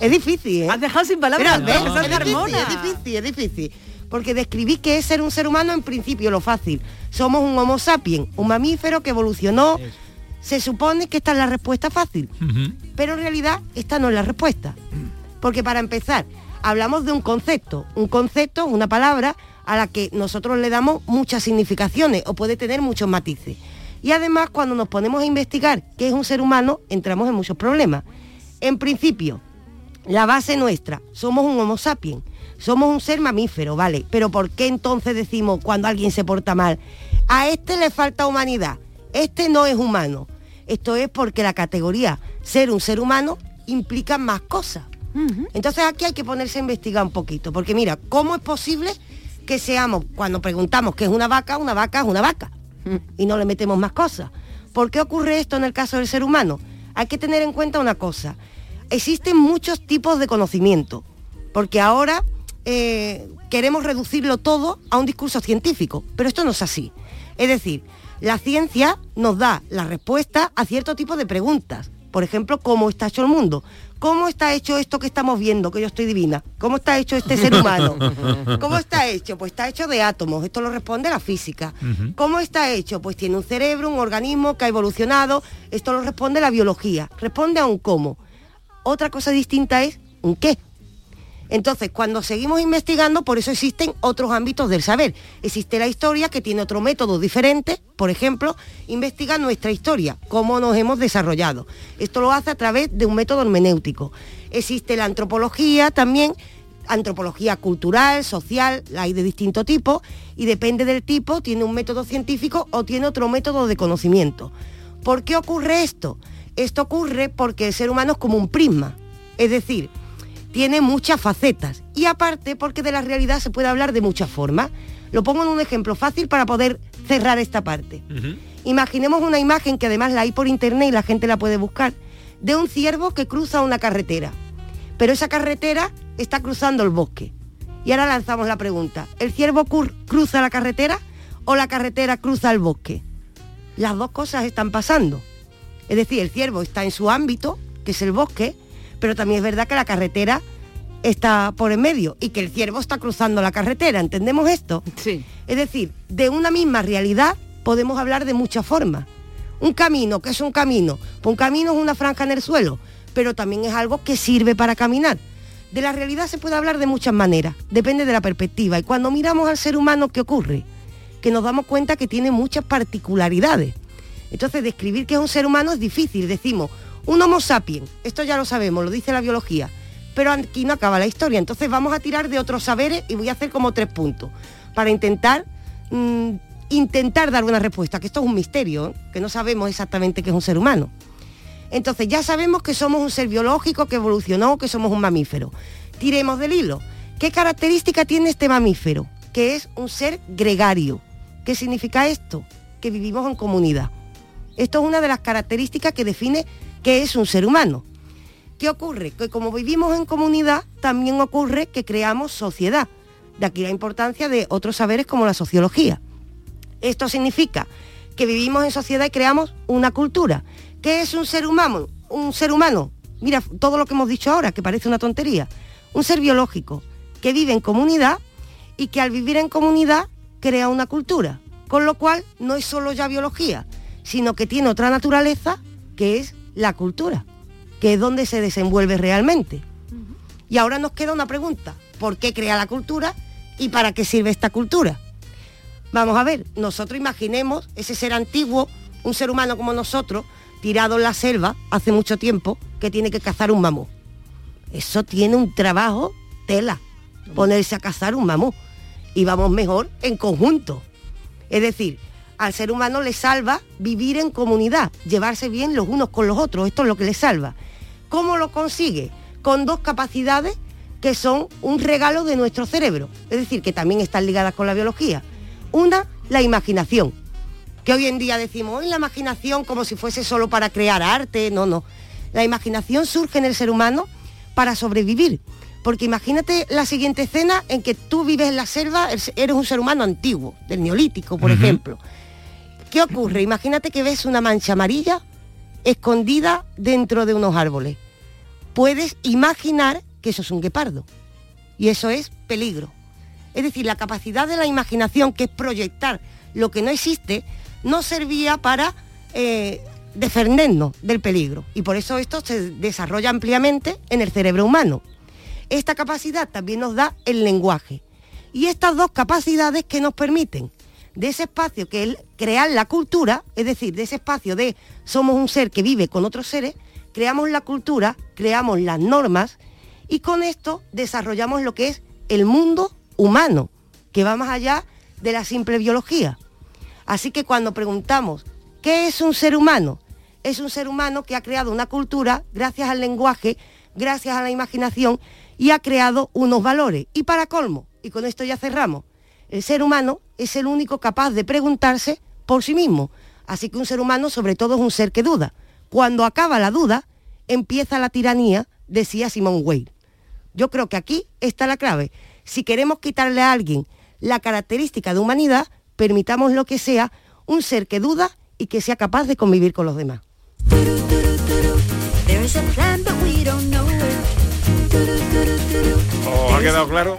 es difícil, ¿eh? Has dejado sin palabras. Es es, difícil, es difícil, es difícil. Porque describir qué es ser un ser humano en principio lo fácil. Somos un homo sapiens, un mamífero que evolucionó. Se supone que esta es la respuesta fácil. Pero en realidad esta no es la respuesta. Porque para empezar, hablamos de un concepto. Un concepto una palabra a la que nosotros le damos muchas significaciones o puede tener muchos matices. Y además cuando nos ponemos a investigar qué es un ser humano, entramos en muchos problemas. En principio, la base nuestra, somos un homo sapiens, somos un ser mamífero, ¿vale? Pero ¿por qué entonces decimos cuando alguien se porta mal, a este le falta humanidad, este no es humano? Esto es porque la categoría ser un ser humano implica más cosas. Entonces aquí hay que ponerse a investigar un poquito, porque mira, ¿cómo es posible que seamos, cuando preguntamos qué es una vaca, una vaca es una vaca? Y no le metemos más cosas. ¿Por qué ocurre esto en el caso del ser humano? Hay que tener en cuenta una cosa. Existen muchos tipos de conocimiento, porque ahora eh, queremos reducirlo todo a un discurso científico, pero esto no es así. Es decir, la ciencia nos da la respuesta a cierto tipo de preguntas. Por ejemplo, ¿cómo está hecho el mundo? ¿Cómo está hecho esto que estamos viendo, que yo estoy divina? ¿Cómo está hecho este ser humano? ¿Cómo está hecho? Pues está hecho de átomos, esto lo responde la física. ¿Cómo está hecho? Pues tiene un cerebro, un organismo que ha evolucionado, esto lo responde la biología, responde a un cómo. Otra cosa distinta es un qué. Entonces, cuando seguimos investigando, por eso existen otros ámbitos del saber. Existe la historia que tiene otro método diferente, por ejemplo, investiga nuestra historia, cómo nos hemos desarrollado. Esto lo hace a través de un método hermenéutico. Existe la antropología también, antropología cultural, social, la hay de distinto tipo, y depende del tipo, tiene un método científico o tiene otro método de conocimiento. ¿Por qué ocurre esto? Esto ocurre porque el ser humano es como un prisma, es decir, tiene muchas facetas y aparte porque de la realidad se puede hablar de muchas formas. Lo pongo en un ejemplo fácil para poder cerrar esta parte. Imaginemos una imagen que además la hay por internet y la gente la puede buscar, de un ciervo que cruza una carretera. Pero esa carretera está cruzando el bosque. Y ahora lanzamos la pregunta, ¿el ciervo cruza la carretera o la carretera cruza el bosque? Las dos cosas están pasando. Es decir, el ciervo está en su ámbito, que es el bosque, pero también es verdad que la carretera está por en medio y que el ciervo está cruzando la carretera. ¿Entendemos esto? Sí. Es decir, de una misma realidad podemos hablar de muchas formas. Un camino, ¿qué es un camino? Pues un camino es una franja en el suelo, pero también es algo que sirve para caminar. De la realidad se puede hablar de muchas maneras, depende de la perspectiva. Y cuando miramos al ser humano, ¿qué ocurre? Que nos damos cuenta que tiene muchas particularidades. Entonces, describir que es un ser humano es difícil. Decimos, un homo sapiens, esto ya lo sabemos, lo dice la biología, pero aquí no acaba la historia. Entonces vamos a tirar de otros saberes y voy a hacer como tres puntos para intentar mm, intentar dar una respuesta, que esto es un misterio, ¿eh? que no sabemos exactamente qué es un ser humano. Entonces ya sabemos que somos un ser biológico que evolucionó, que somos un mamífero. Tiremos del hilo. ¿Qué característica tiene este mamífero? Que es un ser gregario. ¿Qué significa esto? Que vivimos en comunidad. Esto es una de las características que define qué es un ser humano. ¿Qué ocurre? Que como vivimos en comunidad, también ocurre que creamos sociedad. De aquí la importancia de otros saberes como la sociología. Esto significa que vivimos en sociedad y creamos una cultura. ¿Qué es un ser humano? Un ser humano, mira todo lo que hemos dicho ahora, que parece una tontería. Un ser biológico que vive en comunidad y que al vivir en comunidad crea una cultura. Con lo cual no es solo ya biología, sino que tiene otra naturaleza que es la cultura, que es donde se desenvuelve realmente. Y ahora nos queda una pregunta, ¿por qué crea la cultura y para qué sirve esta cultura? Vamos a ver, nosotros imaginemos ese ser antiguo, un ser humano como nosotros, tirado en la selva hace mucho tiempo, que tiene que cazar un mamú. Eso tiene un trabajo tela, ponerse a cazar un mamú. Y vamos mejor en conjunto. Es decir, al ser humano le salva vivir en comunidad, llevarse bien los unos con los otros, esto es lo que le salva. ¿Cómo lo consigue? Con dos capacidades que son un regalo de nuestro cerebro, es decir, que también están ligadas con la biología. Una, la imaginación, que hoy en día decimos, hoy la imaginación como si fuese solo para crear arte, no, no. La imaginación surge en el ser humano para sobrevivir. Porque imagínate la siguiente escena en que tú vives en la selva, eres un ser humano antiguo, del neolítico, por ejemplo. ¿Qué ocurre? Imagínate que ves una mancha amarilla escondida dentro de unos árboles. Puedes imaginar que eso es un guepardo. Y eso es peligro. Es decir, la capacidad de la imaginación, que es proyectar lo que no existe, no servía para eh, defendernos del peligro. Y por eso esto se desarrolla ampliamente en el cerebro humano. Esta capacidad también nos da el lenguaje. Y estas dos capacidades que nos permiten de ese espacio que es crear la cultura, es decir, de ese espacio de somos un ser que vive con otros seres, creamos la cultura, creamos las normas y con esto desarrollamos lo que es el mundo humano, que va más allá de la simple biología. Así que cuando preguntamos, ¿qué es un ser humano? Es un ser humano que ha creado una cultura gracias al lenguaje, gracias a la imaginación y ha creado unos valores. Y para colmo, y con esto ya cerramos, el ser humano es el único capaz de preguntarse por sí mismo. Así que un ser humano sobre todo es un ser que duda. Cuando acaba la duda, empieza la tiranía, decía Simón Weil. Yo creo que aquí está la clave. Si queremos quitarle a alguien la característica de humanidad, permitamos lo que sea un ser que duda y que sea capaz de convivir con los demás. ¿Os ha quedado claro?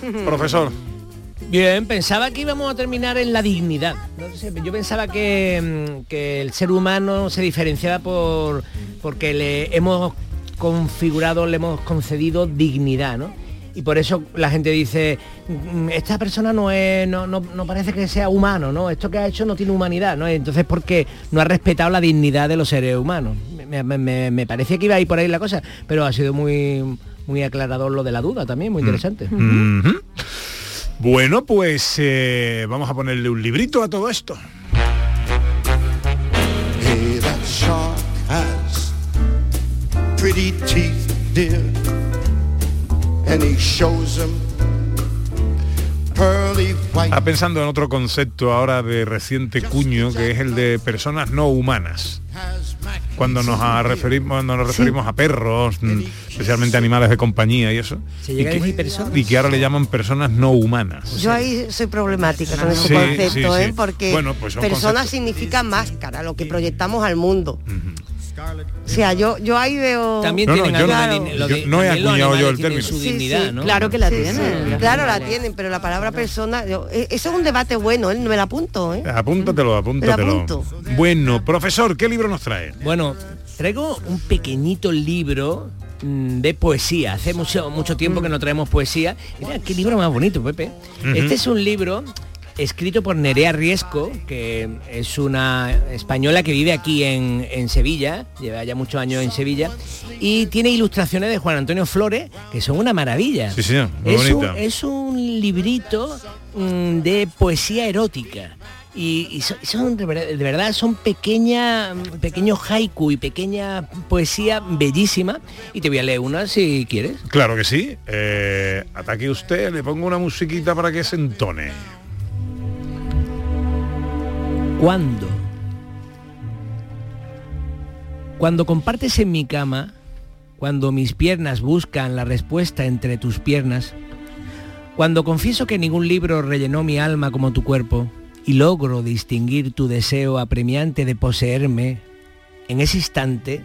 Profesor. Bien, pensaba que íbamos a terminar en la dignidad. No sé, yo pensaba que, mm, que el ser humano se diferenciaba por porque le hemos configurado, le hemos concedido dignidad, ¿no? Y por eso la gente dice, "Mm, esta persona no es, no, no- no parece que sea humano, ¿no? Esto que ha hecho no tiene humanidad, ¿no? Entonces porque no ha respetado la dignidad de los seres humanos. Me, me- me- me parecía que iba a ir por ahí la cosa, pero ha sido muy, muy aclarador lo de la duda también, muy interesante. Ujú. Bueno, pues eh, vamos a ponerle un librito a todo esto. Hey, that shark has pretty teeth, dear. And he shows them pearly white. Está pensando en otro concepto ahora de reciente cuño, que es el de personas no humanas. Cuando nos, a- referimos, cuando nos referimos a perros, mm, especialmente animales de compañía y eso. Se llega y que, decir personas. y que ahora le llaman personas no humanas. Yo ahí soy problemática con ese Sí, concepto, sí, ¿eh? porque Bueno, pues son persona conceptos. significa máscara, lo que proyectamos al mundo. O sea, yo, yo ahí veo... También No, no, tienen yo no- algo de din- lo yo de- no he acuñado yo el término. su Sí, dignidad, sí, ¿no? Claro que la Sí, tienen. claro la tienen, pero la palabra persona, yo- eh, eso es un debate bueno, él me la apunto, ¿eh? Apúntatelo, apúntatelo. apunto. Bueno, profesor, ¿qué libro nos trae? Bueno, traigo un pequeñito libro mm, de poesía. Hace mucho, mucho tiempo que no traemos poesía. Mira, qué libro más bonito, Pepe. Este es un libro escrito por Nerea Riesco, que es una española que vive aquí en, en Sevilla, lleva ya muchos años en Sevilla, y tiene ilustraciones de Juan Antonio Flores, que son una maravilla. Sí, señor, muy es, un, bonita. es un librito mm, de poesía erótica. Y, y son, son de, verdad, de verdad son pequeña, pequeños haiku y pequeña poesía bellísima. Y te voy a leer una si quieres. Claro que sí. Eh, ataque usted, le pongo una musiquita para que se entone. ¿Cuándo? Cuando compartes en mi cama, cuando mis piernas buscan la respuesta entre tus piernas, cuando confieso que ningún libro rellenó mi alma como tu cuerpo y logro distinguir tu deseo apremiante de poseerme, en ese instante,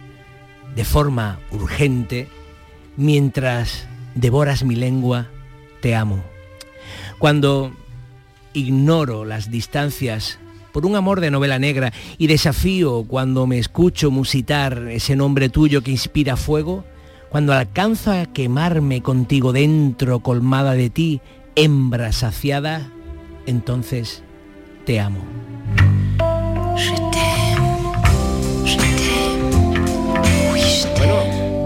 de forma urgente, mientras devoras mi lengua, te amo. Cuando ignoro las distancias por un amor de novela negra y desafío cuando me escucho musitar ese nombre tuyo que inspira fuego, cuando alcanzo a quemarme contigo dentro, colmada de ti, hembra saciada, entonces te amo.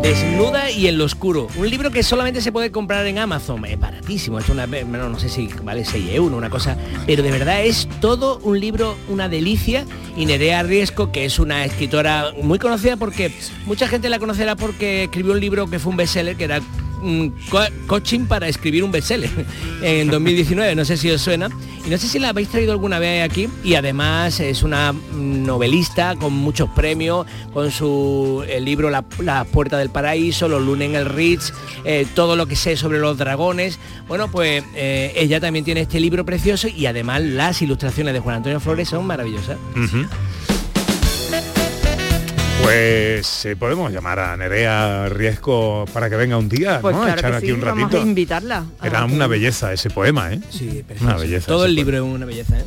Desnuda y en lo oscuro. Un libro que solamente se puede comprar en Amazon. Es baratísimo. Es una, bueno, no sé si vale 6 euros, una cosa. Pero de verdad es todo un libro, una delicia. Y Nerea Riesco, que es una escritora muy conocida porque mucha gente la conocerá porque escribió un libro que fue un bestseller, que era co- coaching para escribir un bestseller en 2019, no sé si os suena. Y no sé si la habéis traído alguna vez aquí. Y además es una novelista con muchos premios, con su el libro La, La Puerta del Paraíso, Los lunes en el Ritz, eh, todo lo que sé sobre los dragones. Bueno, pues eh, ella también tiene este libro precioso y además las ilustraciones de Juan Antonio Flores son maravillosas. Pues eh, podemos llamar a Nerea Riesco para que venga un día, Pues ¿no? claro Echar que aquí sí, un vamos ratito. a invitarla. Era una belleza ese poema, ¿eh? Sí, Una belleza. Todo el poema. libro es una belleza, ¿eh?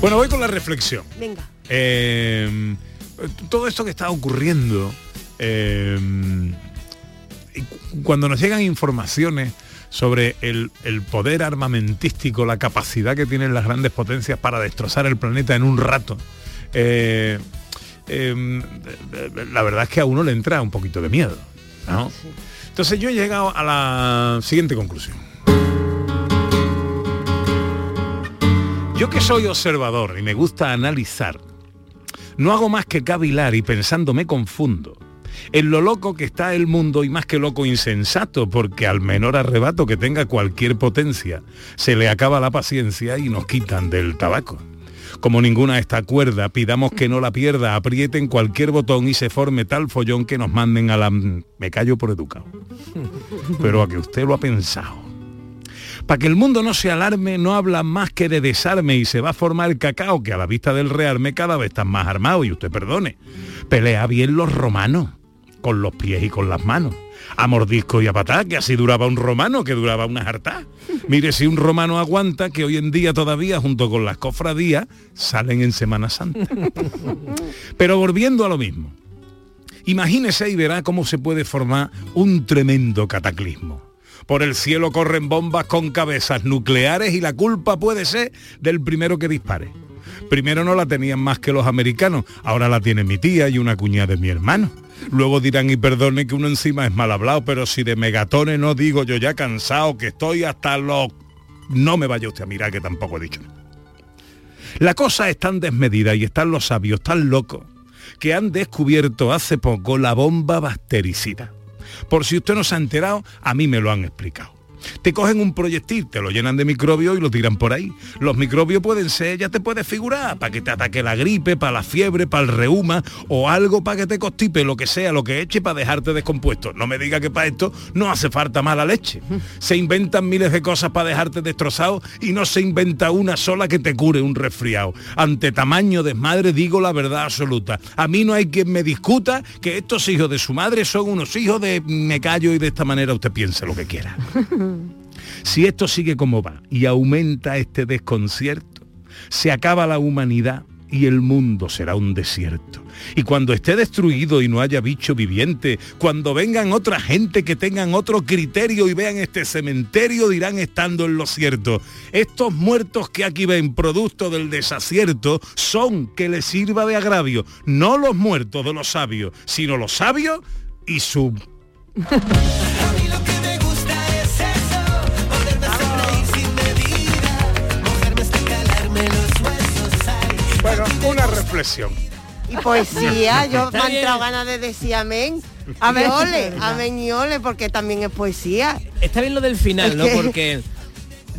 Bueno, voy con la reflexión. Venga. Eh, todo esto que está ocurriendo, eh, cuando nos llegan informaciones sobre el, el poder armamentístico, la capacidad que tienen las grandes potencias para destrozar el planeta en un rato, eh, eh, la verdad es que a uno le entra un poquito de miedo. ¿no? Entonces yo he llegado a la siguiente conclusión. Yo que soy observador y me gusta analizar, no hago más que cavilar y pensando me confundo en lo loco que está el mundo y más que loco insensato, porque al menor arrebato que tenga cualquier potencia, se le acaba la paciencia y nos quitan del tabaco. Como ninguna está cuerda, pidamos que no la pierda, aprieten cualquier botón y se forme tal follón que nos manden a la... Me callo por educado. Pero a que usted lo ha pensado. Para que el mundo no se alarme, no habla más que de desarme y se va a formar el cacao que a la vista del rearme cada vez están más armados y usted perdone. Pelea bien los romanos, con los pies y con las manos. A mordisco y a patá, que así duraba un romano, que duraba una jartá. Mire si un romano aguanta, que hoy en día todavía, junto con las cofradías, salen en Semana Santa. Pero volviendo a lo mismo, imagínese y verá cómo se puede formar un tremendo cataclismo. Por el cielo corren bombas con cabezas nucleares y la culpa puede ser del primero que dispare. Primero no la tenían más que los americanos, ahora la tiene mi tía y una cuñada de mi hermano. Luego dirán y perdone que uno encima es mal hablado, pero si de megatones no digo yo ya cansado que estoy hasta los... No me vaya usted a mirar que tampoco he dicho. La cosa es tan desmedida y están los sabios tan locos que han descubierto hace poco la bomba bactericida. Por si usted no se ha enterado, a mí me lo han explicado. Te cogen un proyectil, te lo llenan de microbios y lo tiran por ahí. Los microbios pueden ser, ya te puedes figurar, para que te ataque la gripe, para la fiebre, para el reuma o algo para que te constipe, lo que sea, lo que eche para dejarte descompuesto. No me diga que para esto no hace falta mala leche. Se inventan miles de cosas para dejarte destrozado y no se inventa una sola que te cure un resfriado. Ante tamaño desmadre digo la verdad absoluta. A mí no hay quien me discuta que estos hijos de su madre son unos hijos de me callo y de esta manera usted piense lo que quiera. Si esto sigue como va y aumenta este desconcierto, se acaba la humanidad y el mundo será un desierto. Y cuando esté destruido y no haya bicho viviente, cuando vengan otra gente que tengan otro criterio y vean este cementerio, dirán estando en lo cierto. Estos muertos que aquí ven producto del desacierto son que les sirva de agravio, no los muertos de los sabios, sino los sabios y su reflexión. Y poesía, yo me han entrado ganas de decir amén. Amén. Y ole, amén y ole, porque también es poesía. Está bien lo del final, ¿no? Porque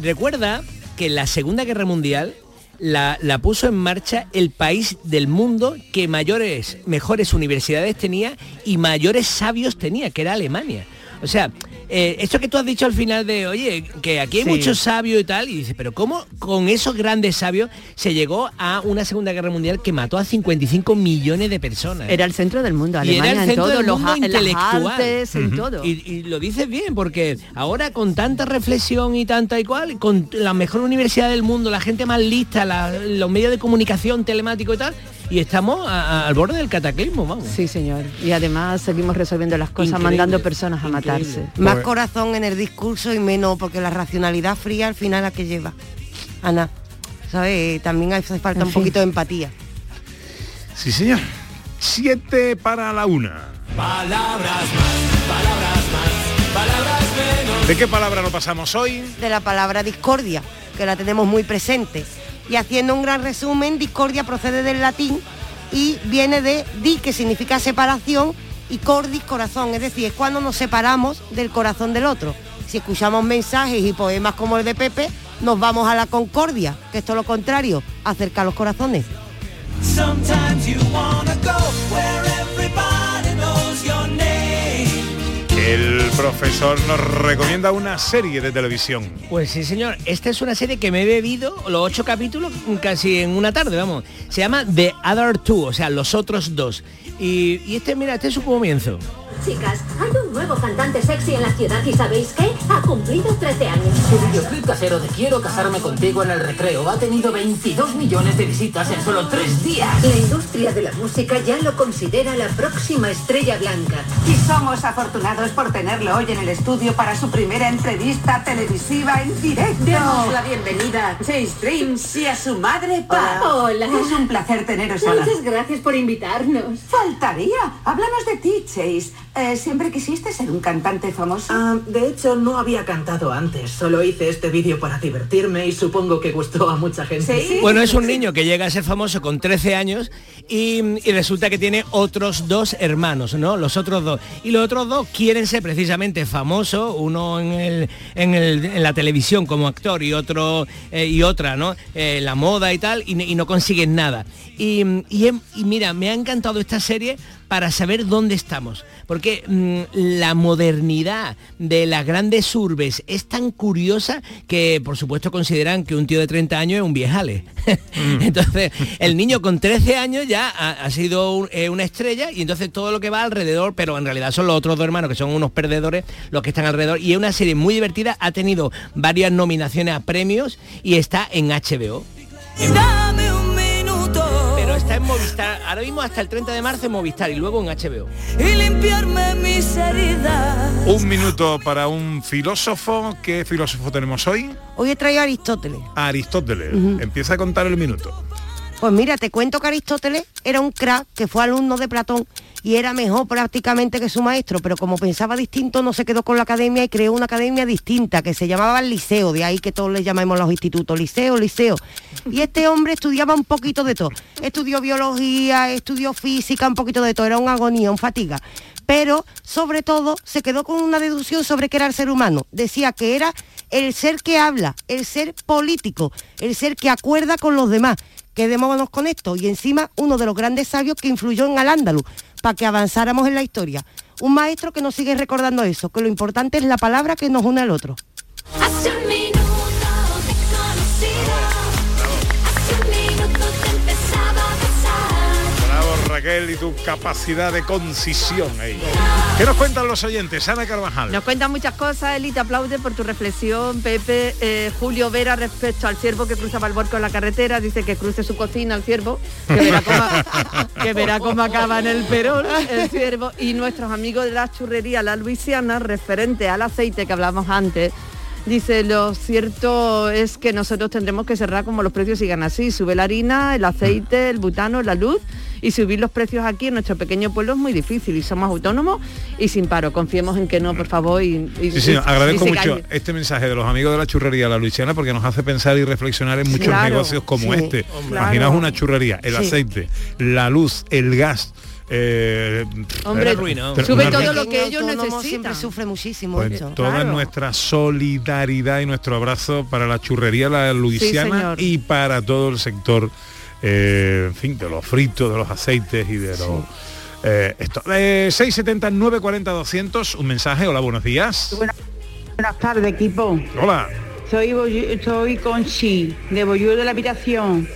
recuerda que la Segunda Guerra Mundial la, la puso en marcha el país del mundo que mayores, mejores universidades tenía y mayores sabios tenía, que era Alemania. O sea, eh, esto que tú has dicho al final de, oye, que aquí hay Sí. muchos sabios y tal, y dice, pero ¿cómo con esos grandes sabios se llegó a una Segunda Guerra Mundial que mató a 55 millones de personas? Era el centro del mundo, Y era Alemania en todo, del los, mundo las intelectual. en Ujú. todo. Y, y lo dices bien, porque ahora con tanta reflexión y tanta y cual, con la mejor universidad del mundo, la gente más lista, la- los medios de comunicación telemático y tal, y estamos a- a- al borde del cataclismo, vamos. Sí, señor. Y además seguimos resolviendo las cosas, Increíble, mandando personas a increíble. matarse. Más corazón en el discurso y menos, porque la racionalidad fría al final a que lleva. Ana, ¿sabes? También hace falta En un fin. poquito de empatía. Sí, señor. Siete para la una. ¿De qué palabra lo pasamos hoy? De la palabra discordia, que la tenemos muy presente. Y haciendo un gran resumen, discordia procede del latín y viene de di, que significa separación, y cordis, corazón, es decir, es cuando nos separamos del corazón del otro. Si escuchamos mensajes y poemas como el de Pepe, nos vamos a la concordia, que esto es lo contrario, acerca los corazones. El profesor nos recomienda una serie de televisión. Pues sí, señor. Esta es una serie que me he bebido los ocho capítulos casi en una tarde, vamos. Se llama The Other Two, o sea, los otros dos. Y, y este, mira, este es su comienzo. Chicas, hay un nuevo cantante sexy en la ciudad y ¿sabéis qué? Ha cumplido 13 años. Su videoclip casero de Quiero casarme contigo en el recreo ha tenido 22 millones de visitas en solo tres días. La industria de la música ya lo considera la próxima estrella blanca. Y somos afortunados por tenerlo hoy en el estudio para su primera entrevista televisiva en directo. Demos la bienvenida a Chase Dreams y a su madre Pa. Hola. Es un placer teneros aquí. Muchas gracias por invitarnos. Faltaría. Hablamos de ti, Chase. Eh, ¿Siempre quisiste ser un cantante famoso? Ah, de hecho, no había cantado antes. Solo hice este vídeo para divertirme y supongo que gustó a mucha gente. Bueno, es un niño que llega a ser famoso con 13 años y, y resulta que tiene otros dos hermanos, ¿no? Los otros dos. Y los otros dos quieren ser precisamente famosos, uno en, el, en, el- en la televisión como actor y otro eh, y otra, ¿no? Eh, la moda y tal, y, y no consiguen nada. Y, y y mira, me ha encantado esta serie para saber dónde estamos. Porque mm, la modernidad de las grandes urbes es tan curiosa que, por supuesto, consideran que un tío de 30 años es un viejale. entonces, el niño con 13 años ya ha, ha sido un- eh, una estrella y entonces todo lo que va alrededor, pero en realidad son los otros dos hermanos que son unos perdedores los que están alrededor. Y es una serie muy divertida, ha tenido varias nominaciones a premios y está en HBO. Está en Movistar, ahora mismo hasta el 30 de marzo en Movistar y luego en HBO. y limpiarme mis heridas. Un minuto para un filósofo. ¿Qué filósofo tenemos hoy? Hoy he traído a Aristóteles. Aristóteles. Ujú. Empieza a contar el minuto. Pues mira, te cuento que Aristóteles era un crack que fue alumno de Platón y era mejor prácticamente que su maestro, pero como pensaba distinto no se quedó con la academia y creó una academia distinta que se llamaba el liceo, de ahí que todos le llamamos los institutos, liceo, liceo. Y este hombre estudiaba un poquito de todo. Estudió biología, estudió física, un poquito de todo, era un agonía, un fatiga. Pero sobre todo se quedó con una deducción sobre qué era el ser humano. Decía que era el ser que habla, el ser político, el ser que acuerda con los demás. Quedémonos con esto. Y encima uno de los grandes sabios que influyó en Al-Ándalus para que avanzáramos en la historia. Un maestro que nos sigue recordando eso, que lo importante es la palabra que nos une al otro. Raquel y tu capacidad de concisión ahí. ¿Qué nos cuentan los oyentes? Ana Carvajal. Nos cuentan muchas cosas, Eli, te aplaude por tu reflexión, Pepe, eh, Julio Vera respecto al ciervo que cruzaba el borco en la carretera, dice que cruce su cocina el ciervo, que verá cómo, que verá cómo acaba en el perón el ciervo, y nuestros amigos de la churrería La Luisiana, referente al aceite que hablamos antes, Dice, lo cierto es que nosotros tendremos que cerrar como los precios sigan así. Sube la harina, el aceite, el butano, la luz y subir los precios aquí en nuestro pequeño pueblo es muy difícil y somos autónomos y sin paro. Confiemos en que no, por favor. Y, y- Sí, sí, y- agradezco y se mucho calle. este mensaje de los amigos de la churrería La Luisiana porque nos hace pensar y reflexionar en muchos Claro, negocios como sí, este. hombre. Imaginaos Claro. una churrería, el Sí. aceite, la luz, el gas. Eh, Hombre, pero sube todo lo que El ellos necesitan. siempre sufre muchísimo. pues esto. toda nuestra solidaridad y nuestro abrazo para la churrería La Luisiana y para todo el sector, eh, en fin, de los fritos, de los aceites y de los... eh, esto. Eh, 670 940 200 un mensaje hola buenos días Buenas, buenas tardes, equipo. hola Soy, soy Conchi, de Boyú de la Habitación.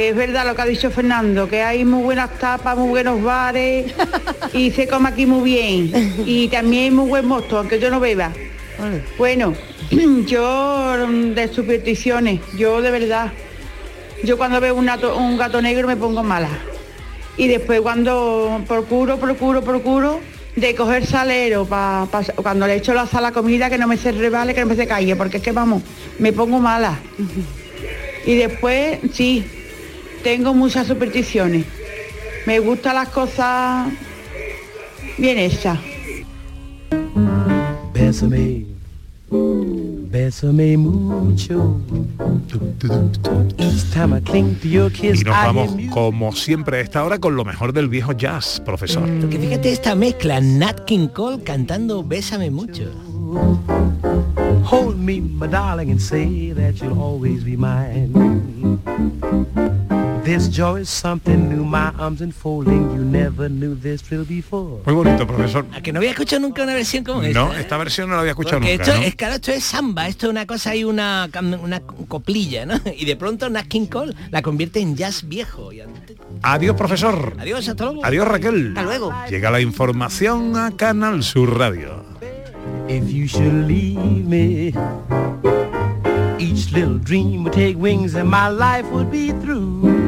Que es verdad lo que ha dicho Fernando, que hay muy buenas tapas, muy buenos bares y se come aquí muy bien. Y también hay muy buen mosto, aunque yo no beba. Bueno, yo mm, de supersticiones, yo de verdad, yo cuando veo un gato, un gato negro me pongo mala. Y después cuando procuro, procuro, procuro de coger salero pa, pa- cuando le echo la sal a la comida que no me se rebale, que no me se calle, porque es que vamos, me pongo mala. Y después, sí, tengo muchas supersticiones. Me gustan las cosas bien hechas. Bésame, Bésame mucho. Y nos I vamos, como siempre a esta hora, con lo mejor del viejo jazz, profesor. Porque fíjate esta mezcla, Nat King Cole cantando Bésame mucho. Hold me, my darling, and say that you'll always be mine. This joy is something new, my arms enfolding. You never knew this thrill before. Muy bonito, profesor. A que no había escuchado nunca una versión como esta. No, ¿eh? esta versión no la había escuchado Porque nunca. esto ¿no? es claro, esto es samba, esto es una cosa y una, una coplilla, ¿no? Y de pronto Nat King Cole la convierte en jazz viejo. Adiós, profesor. Adiós, hasta luego. Adiós, Raquel. Hasta luego. Llega la información a Canal Sur Radio. If you should leave me, each little dream would take wings and my life would be through.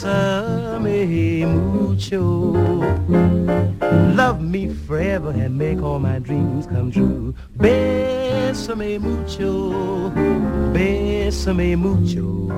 Bésame mucho. Love me forever and make all my dreams come true. Bésame mucho. Bésame mucho.